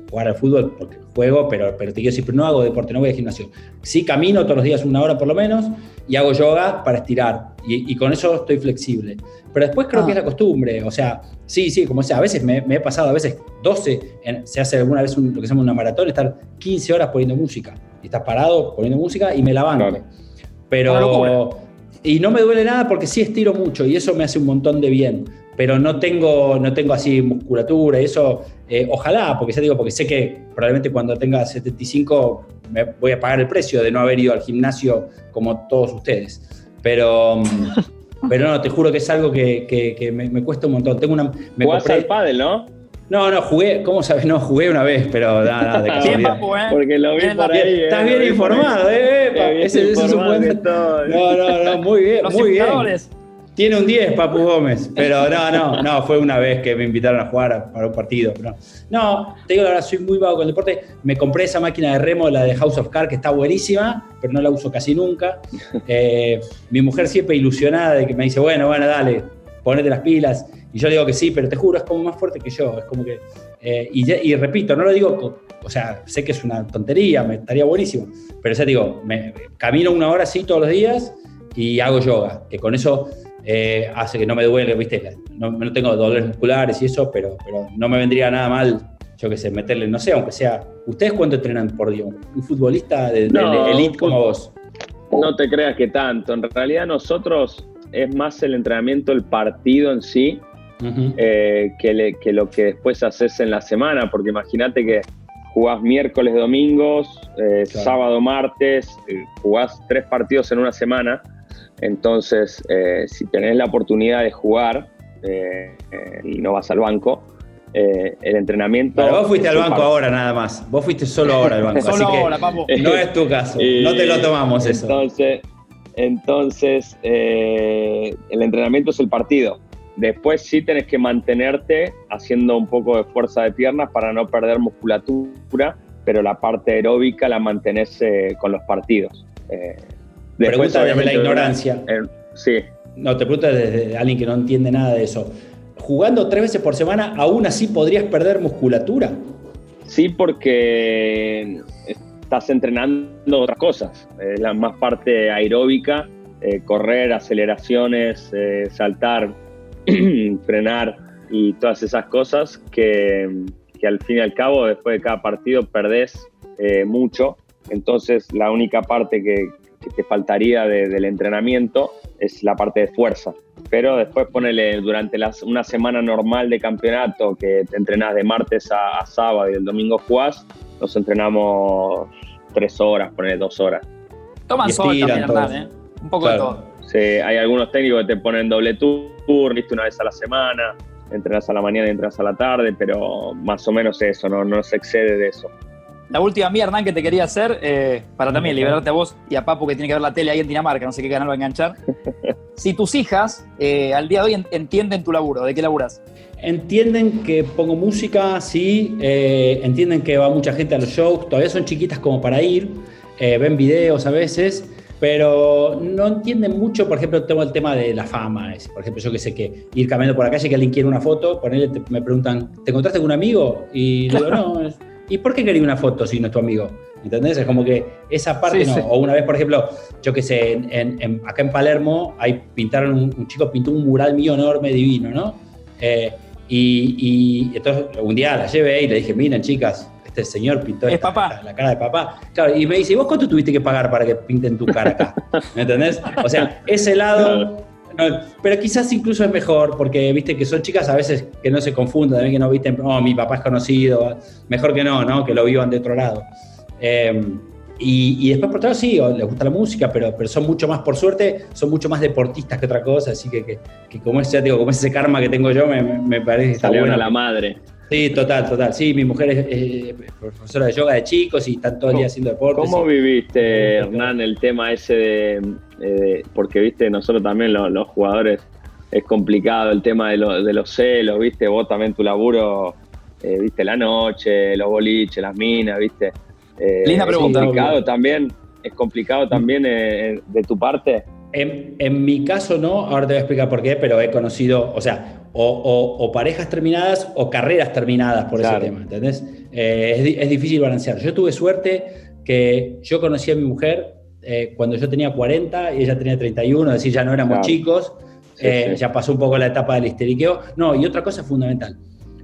jugar al fútbol porque juego, pero, pero te quiero decir, no hago deporte, no voy al gimnasio. Sí camino todos los días una hora por lo menos y hago yoga para estirar y, con eso estoy flexible. Pero después creo que es la ah. costumbre, o sea, sí, sí, como sea, a veces me, he pasado, a veces 12, se hace alguna vez lo que se llama una maratón, estar 15 horas poniendo música. Y estás parado poniendo música y me la banco. Pero... Y no me duele nada porque sí estiro mucho y eso me hace un montón de bien pero no tengo, no tengo así musculatura y eso, eh, ojalá, porque ya digo, porque sé que probablemente cuando tenga 75 me voy a pagar el precio de no haber ido al gimnasio como todos ustedes. Pero, pero no, te juro que es algo que, me, cuesta un montón. Tengo una, me compré... al pádel, ¿no? No, no, jugué, ¿cómo sabes? No, jugué una vez, pero nada, de casualidad. ¿eh? Porque lo vi por ahí. Estás bien informado, ¿eh? Ese, es un buen... No, no, no, muy bien, muy bien. Tiene un 10, Papu Gómez, pero no, no, no, fue una vez que me invitaron a jugar para un partido. no. no, te digo la verdad, soy muy vago con el deporte. Me compré esa máquina de remo, la de House of Cards, que está buenísima, pero no la uso casi nunca. Eh, mi mujer siempre ilusionada de que me dice, bueno, bueno, dale, ponete las pilas. Y yo digo que sí, pero te juro, es como más fuerte que yo. Es como que. Eh, y, repito, no lo digo, o sea, sé que es una tontería, me estaría buenísimo, pero ya digo, me, camino una hora así todos los días y hago yoga, que con eso eh, hace que no me duele, ¿viste? No, no, tengo dolores musculares y eso, pero, pero no me vendría nada mal, yo qué sé, meterle, no sé, aunque sea. ¿Ustedes cuánto entrenan por día? ¿Un futbolista de, elite como vos? No te creas que tanto. En realidad, nosotros es más el entrenamiento, el partido en sí, eh, que, que, lo que después haces en la semana, porque imagínate que jugás miércoles, domingos, eh, sábado, martes, jugás tres partidos en una semana entonces, eh, si tenés la oportunidad de jugar eh, eh, y no vas al banco, el entrenamiento. Pero vos fuiste al banco ahora nada más. Vos fuiste solo ahora al banco. solo ahora, papo. No es tu caso. no te lo tomamos eso. Entonces, entonces el entrenamiento es el partido. Después sí tenés que mantenerte haciendo un poco de fuerza de piernas para no perder musculatura, pero la parte aeróbica la mantenés con los partidos. Pregunta desde la ignorancia. sí. No, te pregunto desde alguien que no entiende nada de eso. ¿Jugando tres veces por semana, aún así podrías perder musculatura? Sí, porque estás entrenando otras cosas. Es la más parte aeróbica, eh, correr, aceleraciones, eh, saltar, frenar y todas esas cosas que, al fin y al cabo, después de cada partido, perdés eh, mucho. Entonces, la única parte que, que te faltaría del entrenamiento es la parte de fuerza. Pero después ponele durante las, una semana normal de campeonato que te entrenás de martes a, sábado y el domingo jugás, nos entrenamos tres horas, ponele dos horas. Toman sol también, ¿eh? Un poco de todo. Sí, hay algunos técnicos que te ponen doble tour, viste una vez a la semana. entrenás a la mañana y entrenás a la tarde, pero más o menos eso, no, no se excede de eso. La última mía, Hernán, que te quería hacer, eh, para también liberarte a vos y a Papu, que tiene que ver la tele ahí en Dinamarca, no sé qué canal va a enganchar. si tus hijas eh, al día de hoy entienden tu laburo, ¿de qué laburas? Entienden que pongo música, sí, eh, entienden que va mucha gente a los shows, todavía son chiquitas como para ir, ven videos a veces, pero no entienden mucho, por ejemplo, tengo el tema de la fama, por ejemplo, yo que sé que ir caminando por la calle que alguien quiere una foto, por él me preguntan, ¿te encontraste con un amigo? Y digo, no, ¿y por qué quería una foto si no es tu amigo? ¿Entendés? Es como que esa parte no. O una vez, por ejemplo, yo que sé, en, acá en Palermo, ahí pintaron, un, chico pintó un mural mío enorme, divino, ¿no? Eh, y, entonces un día la llevé y le dije, miren chicas, este señor pintó La, cara de papá. Claro, y me dice, ¿y vos cuánto tuviste que pagar para que pinten tu cara acá? ¿Me entendés? O sea, ese lado pero quizás incluso es mejor, porque viste que son chicas a veces que no se confundan, que no viste, oh, mi papá es conocido, mejor que no, ¿no? Que lo vivan de otro lado. Em, y, después por otro lado sí, les gusta la música, pero, pero son mucho más, por suerte, son mucho más deportistas que otra cosa, así que, que, como, es, digo, como ese karma que tengo yo, me, me parece que está bueno. a la madre. Sí, total, total. Sí, mi mujer es profesora de yoga de chicos y están todo el día haciendo deporte. ¿Cómo viviste, Hernán, el tema ese de, porque viste, nosotros también los, jugadores es complicado el tema de, de, los celos, viste, vos también tu laburo, eh, viste, la noche, los boliches, las minas, viste. Eh, Linda pregunta. Es complicado también, es complicado también eh, de tu parte. En, en, mi caso no, ahora te voy a explicar por qué, pero he conocido, o sea, o, parejas terminadas o carreras terminadas por ese tema, ¿entendés? Eh, es, difícil balancear. Yo tuve suerte que yo conocí a mi mujer eh, cuando yo tenía 40 y ella tenía 31, es decir, ya no éramos chicos, eh, ya pasó un poco la etapa del histeriqueo. No, y otra cosa fundamental.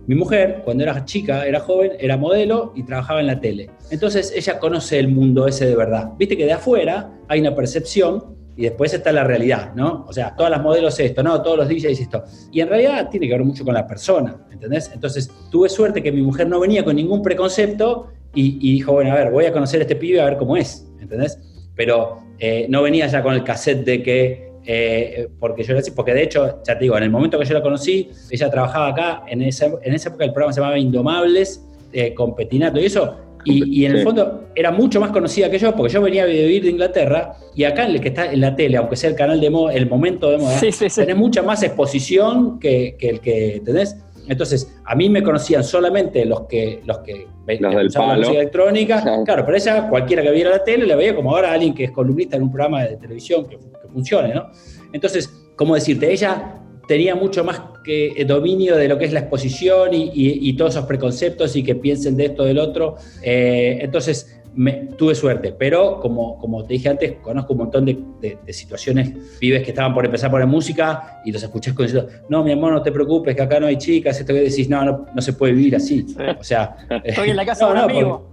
Mi mujer, cuando era chica, era joven, era modelo y trabajaba en la tele. Entonces ella conoce el mundo ese de verdad. Viste que de afuera hay una percepción y después está la realidad, ¿no? O sea, todas las modelos esto, ¿no? Todos los DJs esto. Y en realidad tiene que ver mucho con la persona, ¿entendés? Entonces, tuve suerte que mi mujer no venía con ningún preconcepto y, dijo, bueno, a ver, voy a conocer a este pibe a ver cómo es, ¿entendés? Pero eh, no venía ya con el cassette de que, eh, porque yo porque de hecho, ya te digo, en el momento que yo la conocí, ella trabajaba acá, en esa, en esa época el programa se llamaba Indomables, eh, con Petinato y eso, y, en el fondo era mucho más conocida que yo, porque yo venía a vivir de Inglaterra y acá el que está en la tele, aunque sea el canal de moda, el momento de moda, tenés mucha más exposición que, el que tenés. Entonces, a mí me conocían solamente los que los que los del la música electrónica. Claro, pero ella, cualquiera que viera la tele, la veía como ahora alguien que es columnista en un programa de televisión que, que funcione, ¿no? Entonces, ¿cómo decirte? Ella tenía mucho más que eh, dominio de lo que es la exposición y, todos esos preconceptos y que piensen de esto del otro. Eh, entonces, me, tuve suerte, pero como, como te dije antes, conozco un montón de, situaciones, pibes que estaban por empezar por la música y los escuchás con no, mi amor, no te preocupes, que acá no hay chicas, esto que decís, no, no, se puede vivir así. O sea, estoy en la casa de un amigo.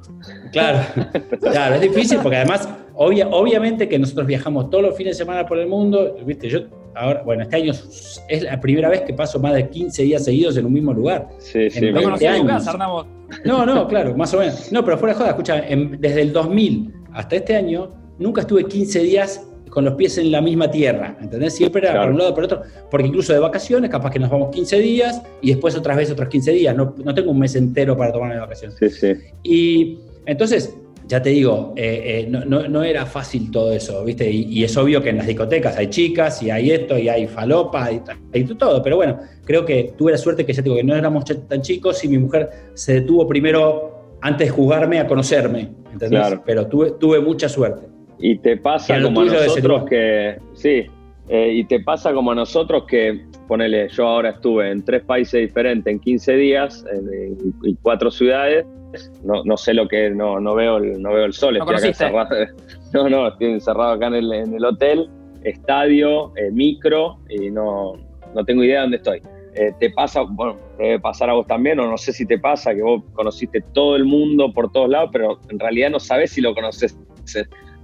claro, claro, es difícil porque además, obviamente que nosotros viajamos todos los fines de semana por el mundo, viste, yo ahora, bueno, este año es la primera vez que paso más de 15 días seguidos en un mismo lugar. Sí, sí, no conocí tu casa, No, no, claro, más o menos. No, pero fuera de joda, escucha, desde el 2000 hasta este año, nunca estuve 15 días con los pies en la misma tierra, ¿entendés? Siempre era por un lado por otro, porque incluso de vacaciones, capaz que nos vamos 15 días y después otras veces otros 15 días, no, no tengo un mes entero para tomarme de vacaciones. Sí, sí. Y entonces, ya te digo, eh, eh, no, era fácil todo eso, ¿viste? Y, es obvio que en las discotecas hay chicas y hay esto y hay falopa y hay todo, pero bueno, creo que tuve la suerte que ya te digo que no éramos tan chicos y mi mujer se detuvo primero antes de jugarme a conocerme, ¿entendés? Claro. Pero tuve, tuve mucha suerte. Y te pasa como a nosotros que, sí, eh, y te pasa como a nosotros que, ponele, yo ahora estuve en tres países diferentes en 15 días, en cuatro ciudades, no, no sé lo que no, no veo el, no veo el sol, estoy acá encerrado. No, no, estoy encerrado acá en el, en el hotel, estadio, eh, micro, y no, no tengo idea de dónde estoy. Eh, te pasa, bueno, debe pasar a vos también, o no sé si te pasa, que vos conociste todo el mundo por todos lados, pero en realidad no sabes si lo conoces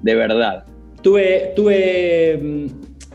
de verdad. Tuve, tuve, mm,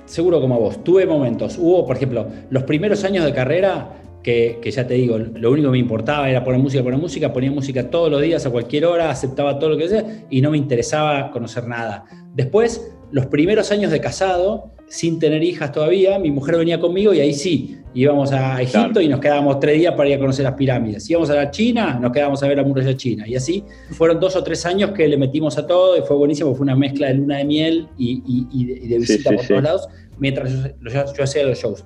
seguro como vos, tuve momentos. Hubo, por ejemplo, los primeros años de carrera que, ya te digo, lo único que me importaba era poner música, poner música, ponía música todos los días, a cualquier hora, aceptaba todo lo que sea y no me interesaba conocer nada. Después, los primeros años de casado, sin tener hijas todavía, mi mujer venía conmigo y ahí sí, íbamos a Egipto y nos quedábamos tres días para ir a conocer las pirámides. Íbamos a la China, nos quedábamos a ver la muralla china. Y así fueron dos o tres años que le metimos a todo y fue buenísimo, fue una mezcla de luna de miel y, de visita por todos lados mientras yo hacía los shows.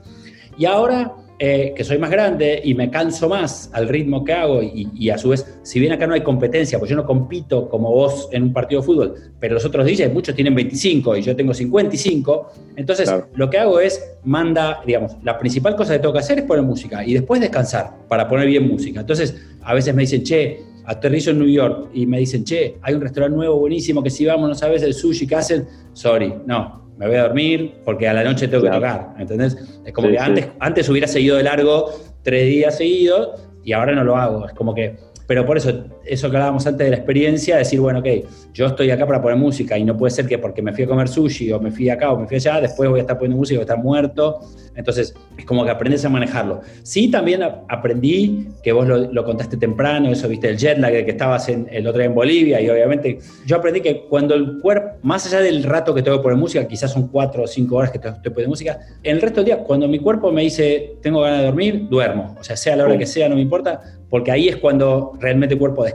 Y ahora eh, que soy más grande y me canso más al ritmo que hago y, a su vez, si bien acá no hay competencia, pues yo no compito como vos en un partido de fútbol, pero los otros DJs, muchos tienen 25 y yo tengo 55, entonces lo que hago es manda, digamos, la principal cosa que tengo que hacer es poner música y después descansar para poner bien música. Entonces, a veces me dicen, che, aterrizo en New York y me dicen, che, hay un restaurante nuevo buenísimo que si vamos, no sabes el sushi que hacen, sorry, no, me voy a dormir porque a la noche tengo que tocar, ¿entendés? Es como que antes, antes hubiera seguido de largo tres días seguidos y ahora no lo hago. Es como que pero por eso, eso que hablábamos antes de la experiencia, decir, bueno, ok, yo estoy acá para poner música y no puede ser que porque me fui a comer sushi o me fui acá o me fui allá, después voy a estar poniendo música, voy a estar muerto. Entonces, es como que aprendes a manejarlo. Sí, también aprendí, que vos lo, contaste temprano, eso, viste, el jet lag que estabas en, el otro día en Bolivia y obviamente yo aprendí que cuando el cuerpo, más allá del rato que tengo que poner música, quizás son cuatro o cinco horas que te poner música, en el resto del día, cuando mi cuerpo me dice, tengo ganas de dormir, duermo. O sea, sea la hora que sea, no me importa, porque ahí es cuando realmente el cuerpo descansa.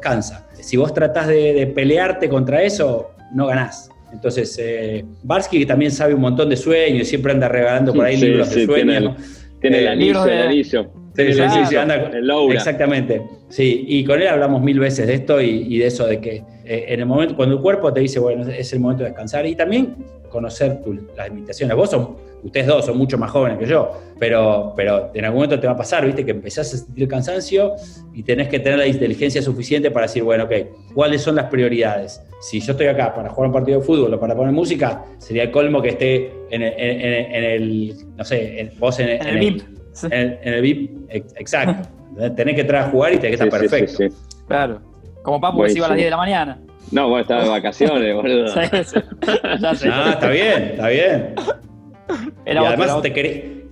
Si vos tratás de, pelearte contra eso, no ganás. Entonces, eh, Barsky también sabe un montón de sueños, siempre anda regalando por ahí libros de sueños. Tiene, el, anillo, el anillo. Sí, sí, sí, anda, el Exactamente. Sí, y con él hablamos mil veces de esto y, de eso, de que eh, en el momento, cuando el cuerpo te dice, bueno, es el momento de descansar, y también conocer las limitaciones. Vos son, ustedes dos son mucho más jóvenes que yo, pero, pero en algún momento te va a pasar, viste, que empezás a sentir cansancio y tenés que tener la inteligencia suficiente para decir, bueno, ok, ¿cuáles son las prioridades? Si yo estoy acá para jugar un partido de fútbol o para poner música, sería el colmo que esté en el, no sé, vos en, el VIP. En, el VIP, exacto. tenés que entrar a jugar y tenés que estar perfecto. claro. Como Papu que se iba a las 10 de la mañana. No, vos estás de vacaciones, boludo. Ah, está bien, está bien. y además te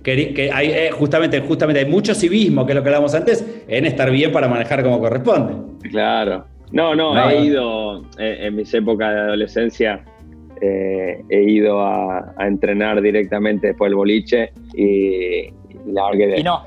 que hay, eh, justamente, justamente hay mucho civismo, que es lo que hablábamos antes, en estar bien para manejar como corresponde. Claro. No, no, he ido eh, en mis épocas de adolescencia, eh, he ido a, entrenar directamente después del boliche y, la verdad que... Y no.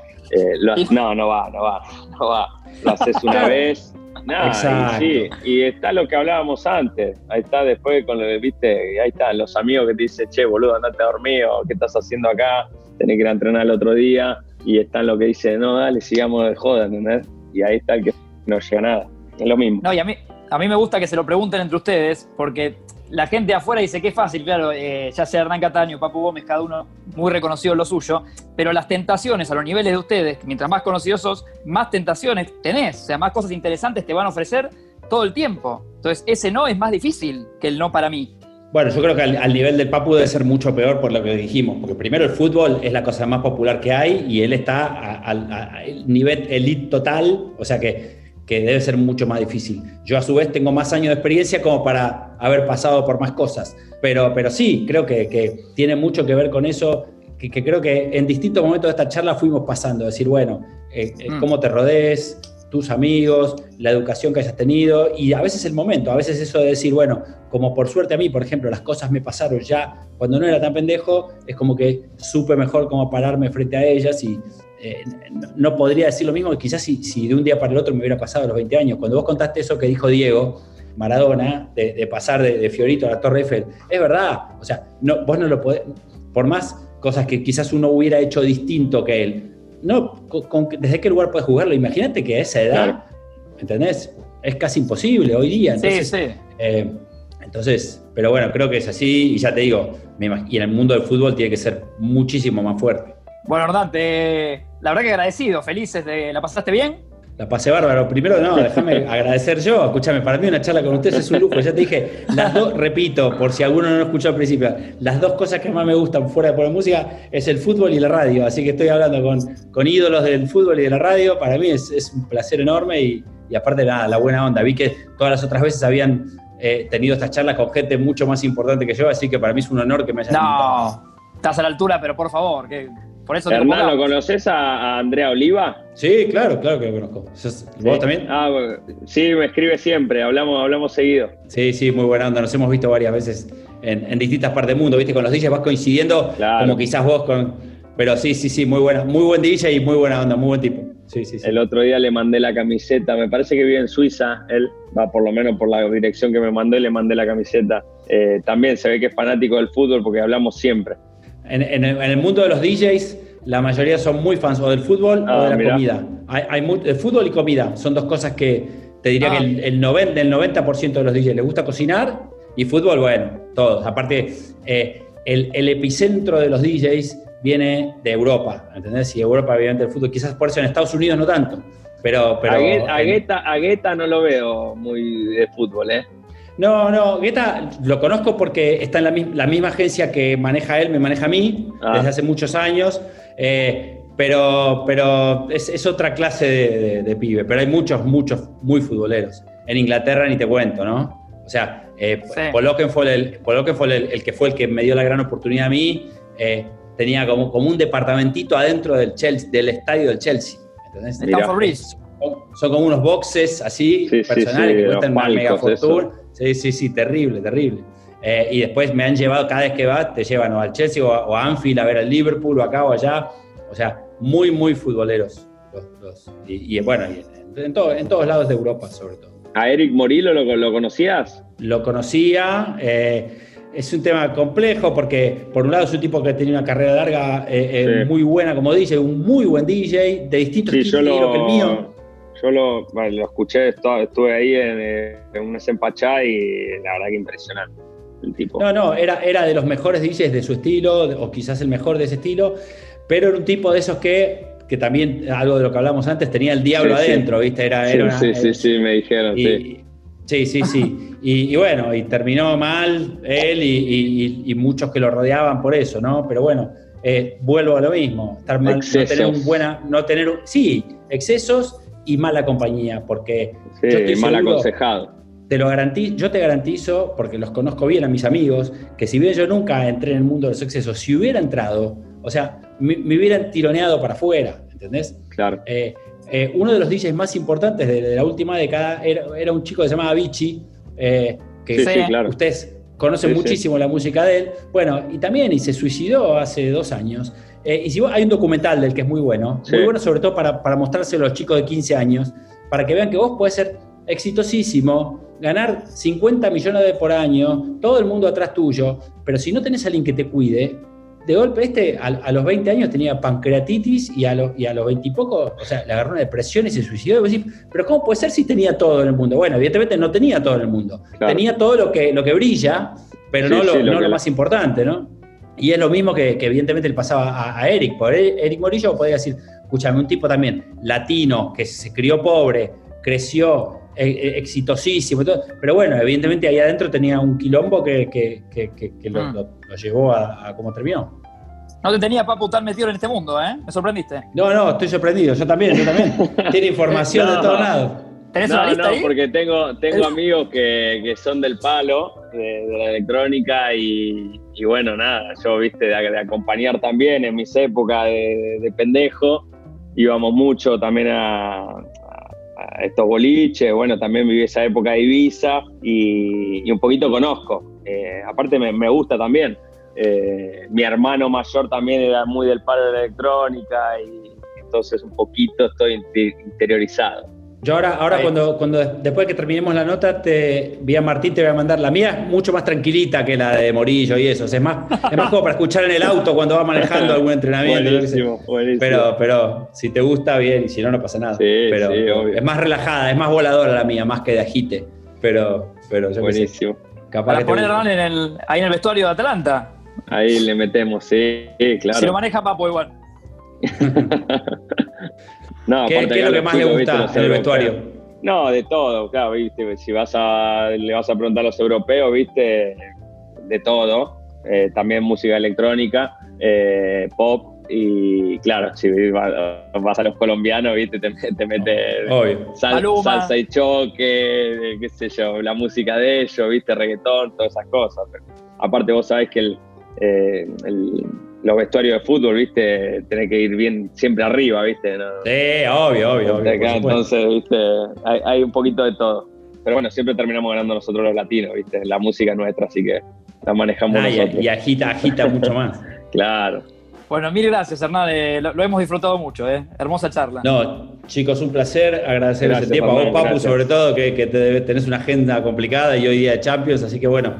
no, no va, no va, no va. Lo haces una vez Exacto. Y, sí, y está lo que hablábamos antes. Ahí está después con lo que viste, ahí están los amigos que te dicen, che, boludo, andate a dormir, o qué estás haciendo acá, tenés que ir a entrenar el otro día. Y están lo que dicen, no, dale, sigamos de joda, ¿entendés? Y ahí está el que no llega nada. Es lo mismo. No, y a mí, a mí me gusta que se lo pregunten entre ustedes, porque la gente afuera dice que es fácil, claro, eh, ya sea Hernán Cataño, Papu Gómez, cada uno muy reconocido en lo suyo, pero las tentaciones a los niveles de ustedes, mientras más conocidos sos, más tentaciones tenés, o sea, más cosas interesantes te van a ofrecer todo el tiempo. Entonces, ese no es más difícil que el no para mí. Bueno, yo creo que al, nivel del Papu debe ser mucho peor por lo que dijimos, porque primero el fútbol es la cosa más popular que hay y él está al nivel elite total, o sea que que debe ser mucho más difícil. Yo a su vez tengo más años de experiencia como para haber pasado por más cosas, pero, pero sí, creo que, tiene mucho que ver con eso, que, creo que en distintos momentos de esta charla fuimos pasando, decir, bueno, eh, eh, mm. cómo te rodees, tus amigos, la educación que hayas tenido y a veces el momento, a veces eso de decir, bueno, como por suerte a mí, por ejemplo, las cosas me pasaron ya cuando no era tan pendejo, es como que supe mejor cómo pararme frente a ellas y, eh, no podría decir lo mismo que quizás si, de un día para el otro me hubiera pasado a los 20 años. Cuando vos contaste eso que dijo Diego, Maradona, de, pasar de, Fiorito a la Torre Eiffel, es verdad. O sea, no, vos no lo podés, por más cosas que quizás uno hubiera hecho distinto que él, no, ¿desde qué lugar puedes jugarlo? Imagínate que a esa edad, ¿entendés? Es casi imposible hoy día. Entonces, sí, sí. Eh, entonces, pero bueno, creo que es así y ya te digo, y en el mundo del fútbol tiene que ser muchísimo más fuerte. Bueno, Hernán, la verdad que agradecido, felices, de, ¿la pasaste bien? La pasé bárbaro. Primero, no, déjame agradecer yo. Escúchame, para mí una charla con ustedes es un lujo. Ya te dije, las dos, repito, por si alguno no lo escuchó al principio, las dos cosas que más me gustan fuera de poner música es el fútbol y la radio. Así que estoy hablando con, con ídolos del fútbol y de la radio. Para mí es, un placer enorme y, aparte, nada, la buena onda. Vi que todas las otras veces habían eh, tenido estas charlas con gente mucho más importante que yo, así que para mí es un honor que me hayan no, Estás a la altura, pero por favor, que por eso Hernán, ¿lo conoces a, Andrea Oliva? Sí, claro, claro que lo conozco. ¿Vos también? Ah, sí, me escribe siempre, hablamos, hablamos seguido. Sí, sí, muy buena onda. Nos hemos visto varias veces en, distintas partes del mundo, ¿viste? Con los DJs vas coincidiendo, como quizás vos con, pero sí, sí, sí, muy buena, muy buen DJ y muy buena onda, muy buen tipo. Sí, sí, sí. El otro día le mandé la camiseta, me parece que vive en Suiza, él va por lo menos por la dirección que me mandó y le mandé la camiseta. Eh, también se ve que es fanático del fútbol porque hablamos siempre. En, el, mundo de los DJs, la mayoría son muy fans o del fútbol o ah, de la comida. Hay, hay fútbol y comida, son dos cosas que te diría que ah. el, el, 90, el 90% de los DJs les gusta cocinar y fútbol, bueno, todos. Aparte, eh, el, el epicentro de los DJs viene de Europa, ¿entendés? Y Europa, obviamente, el fútbol, quizás por eso en Estados Unidos no tanto, pero... pero a, Guetta, no lo veo muy de fútbol, ¿eh? No, no, Guetta lo conozco porque está en la, misma agencia que maneja él, me maneja a mí, ah. desde hace muchos años, eh, pero, pero es, otra clase de, pibe, pero hay muchos, muchos muy futboleros. En Inglaterra ni te cuento, ¿no? O sea, eh, Paul el, el, que fue el que me dio la gran oportunidad a mí, eh, tenía como, como un departamentito adentro del, Chelsea, del estadio del Chelsea. Son, como unos boxes así, personales, que cuestan una mega fortuna. Sí, sí, sí, terrible, terrible. Eh, y después me han llevado, cada vez que vas, te llevan o al Chelsea o a, Anfield a ver al Liverpool o acá o allá. O sea, muy, muy futboleros. y, bueno, en, en, en, todos lados de Europa, sobre todo. ¿A Eric Morillo lo, lo conocías? Lo conocía. Eh, es un tema complejo porque, por un lado, es un tipo que tenía una carrera larga eh, eh, muy buena como DJ, un muy buen DJ, de distintos sí, estilos que el mío. Yo lo, lo escuché, estuve ahí en, en una y la verdad que impresionante. El tipo. No, no, era, era de los mejores DJs de su estilo, o quizás el mejor de ese estilo, pero era un tipo de esos que que también algo de lo que hablamos antes tenía el diablo adentro, ¿viste? Era, sí, sí, sí, me dijeron, sí. Sí, sí, sí. Y, bueno, y terminó mal él y, muchos que lo rodeaban por eso, ¿no? Pero bueno, eh, vuelvo a lo mismo, estar mal, no tener un buena, no tener, sí, excesos y mala compañía, porque sí, mal aconsejado. Te lo garantizo, yo te garantizo, porque los conozco bien a mis amigos, que si bien yo nunca entré en el mundo de los excesos, si hubiera entrado, o sea, me, hubieran tironeado para afuera, ¿entendés? Claro. Eh, eh, uno de los DJs más importantes de, la última década era, un chico que se llamaba Vichy, eh, que ustedes conocen muchísimo la música de él. Bueno, y también y se suicidó hace dos años. Y si hay un documental del que es muy bueno, muy bueno sobre todo para, para mostrárselo a los chicos de 15 años, para que vean que vos puedes ser exitosísimo, ganar 50 millones de por año, todo el mundo atrás tuyo, pero si no tenés a alguien que te cuide, de golpe este a, los 20 años tenía pancreatitis y a, y a los 20 y poco, o sea, le agarró una depresión y se suicidó. Y pero ¿cómo puede ser si tenía todo en el mundo? Bueno, evidentemente no tenía todo en el mundo. Tenía todo lo que, lo que brilla, pero no, lo, más importante, ¿no? Y es lo mismo que, evidentemente le pasaba a, Eric. Por Eric Morillo podía decir, escúchame, un tipo también latino, que se crió pobre, creció eh, eh, exitosísimo, pero bueno, evidentemente ahí adentro tenía un quilombo que, mm. lo, llevó a, a como terminó. No te tenía papu tan metido en este mundo, ¿eh? Me sorprendiste. No, no, estoy sorprendido. Yo también, yo también. Tiene información de todos lados. ¿Tenés no, una lista no, porque tengo, tengo amigos que, son del palo, de, la electrónica, y, bueno, nada, yo, viste, de, acompañar también en mis épocas de, pendejo, íbamos mucho también a, estos boliches, bueno, también viví esa época de Ibiza y, un poquito conozco. Eh, aparte me, gusta también. Eh, mi hermano mayor también era muy del palo de la electrónica y entonces un poquito estoy interiorizado. Yo ahora, ahora cuando, cuando después que terminemos la nota, te vía Martín te voy a mandar. La mía es mucho más tranquilita que la de Morillo y eso. es más, es más como para escuchar en el auto cuando vas manejando algún entrenamiento. Buenísimo, buenísimo. Pero, pero si te gusta, bien, y si no, no pasa nada. pero es más relajada, es más voladora la mía, más que de agite. Pero, pero yo Buenísimo. Capaz para poner en el, ahí en el vestuario de Atlanta. Ahí le metemos, sí, claro. Si lo maneja Papo igual. No, ¿Qué, es lo que más le gusta en el vestuario? No, de todo, claro, viste. Si vas a, le vas a preguntar a los europeos, viste, de todo. Eh, también música electrónica, eh, pop y claro, si vas a los colombianos, viste, te, te metes salsa y choque, qué sé yo, la música de ellos, viste, reggaetón, todas esas cosas. aparte vos sabés que el, eh, el los vestuarios de fútbol, ¿viste? Tiene que ir bien siempre arriba, ¿viste? Sí, obvio, obvio. obvio entonces, ¿viste? Hay, un poquito de todo. Pero bueno, siempre terminamos ganando nosotros los latinos, ¿viste? La música nuestra, así que la manejamos ah, nosotros. Y, agita, agita mucho más. Claro. Bueno, mil gracias, Hernán. Eh, lo, hemos disfrutado mucho, ¿eh? Hermosa charla. No, chicos, un placer. Agradecer ese tiempo a vos, Papu, sobre todo, que, tenés una agenda complicada y hoy día de Champions. Así que, bueno,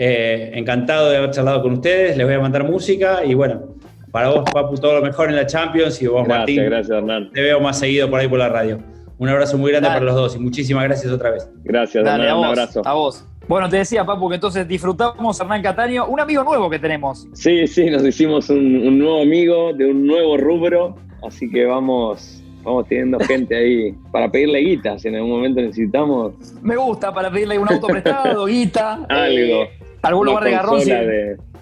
eh, encantado de haber charlado con ustedes. Les voy a mandar música y, bueno, para vos, Papu, todo lo mejor en la Champions y vos, gracias, Martín. Gracias, Hernán. Te veo más seguido por ahí por la radio. Un abrazo muy grande para los dos y muchísimas gracias otra vez. Gracias, Dale, un abrazo. A vos. Bueno, te decía, Papu, que entonces disfrutamos Hernán Cataño, un amigo nuevo que tenemos. Sí, sí, nos hicimos un, nuevo amigo de un nuevo rubro, así que vamos, vamos teniendo gente ahí para pedirle guita, si en algún momento necesitamos. Me gusta, para pedirle un auto prestado, guita. Algo. Eh, algún lugar de garrón.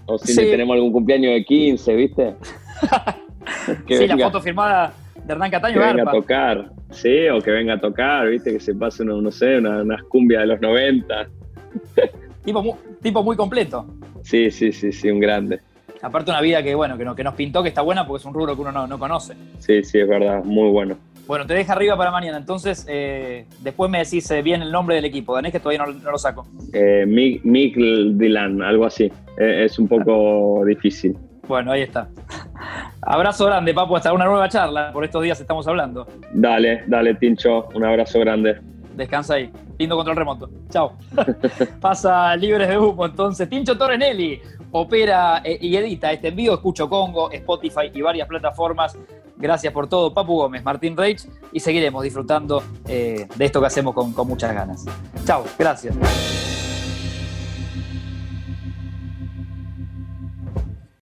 o si tenemos algún cumpleaños de 15, ¿viste? sí, la foto firmada de Hernán Cataño. Que venga a tocar, sí, o que venga a tocar, ¿viste? Que se pase, no sé, unas una cumbias de los 90 tipo, muy, tipo muy completo. Sí, sí, sí, sí, un grande. Aparte una vida que, bueno, que, que nos pintó, que está buena porque es un rubro que uno no, conoce. Sí, sí, es verdad, muy bueno. Bueno, te deja arriba para mañana, entonces eh, después me decís eh, bien el nombre del equipo, Danés, que todavía no, lo saco. Eh, Mikl Dylan, algo así. Eh, es un poco difícil. Bueno, ahí está. Abrazo grande, Papu, hasta una nueva charla. Por estos días estamos hablando. Dale, dale, Tincho. Un abrazo grande. Descansa ahí. Lindo control remoto. Chao. Pasa libres de humo. Entonces, Tincho Torrenelli opera eh, y edita este envío. Escucho Congo, Spotify y varias plataformas. Gracias por todo, Papu Gómez, Martín Reich. Y seguiremos disfrutando eh, de esto que hacemos con, con muchas ganas. Chao, gracias.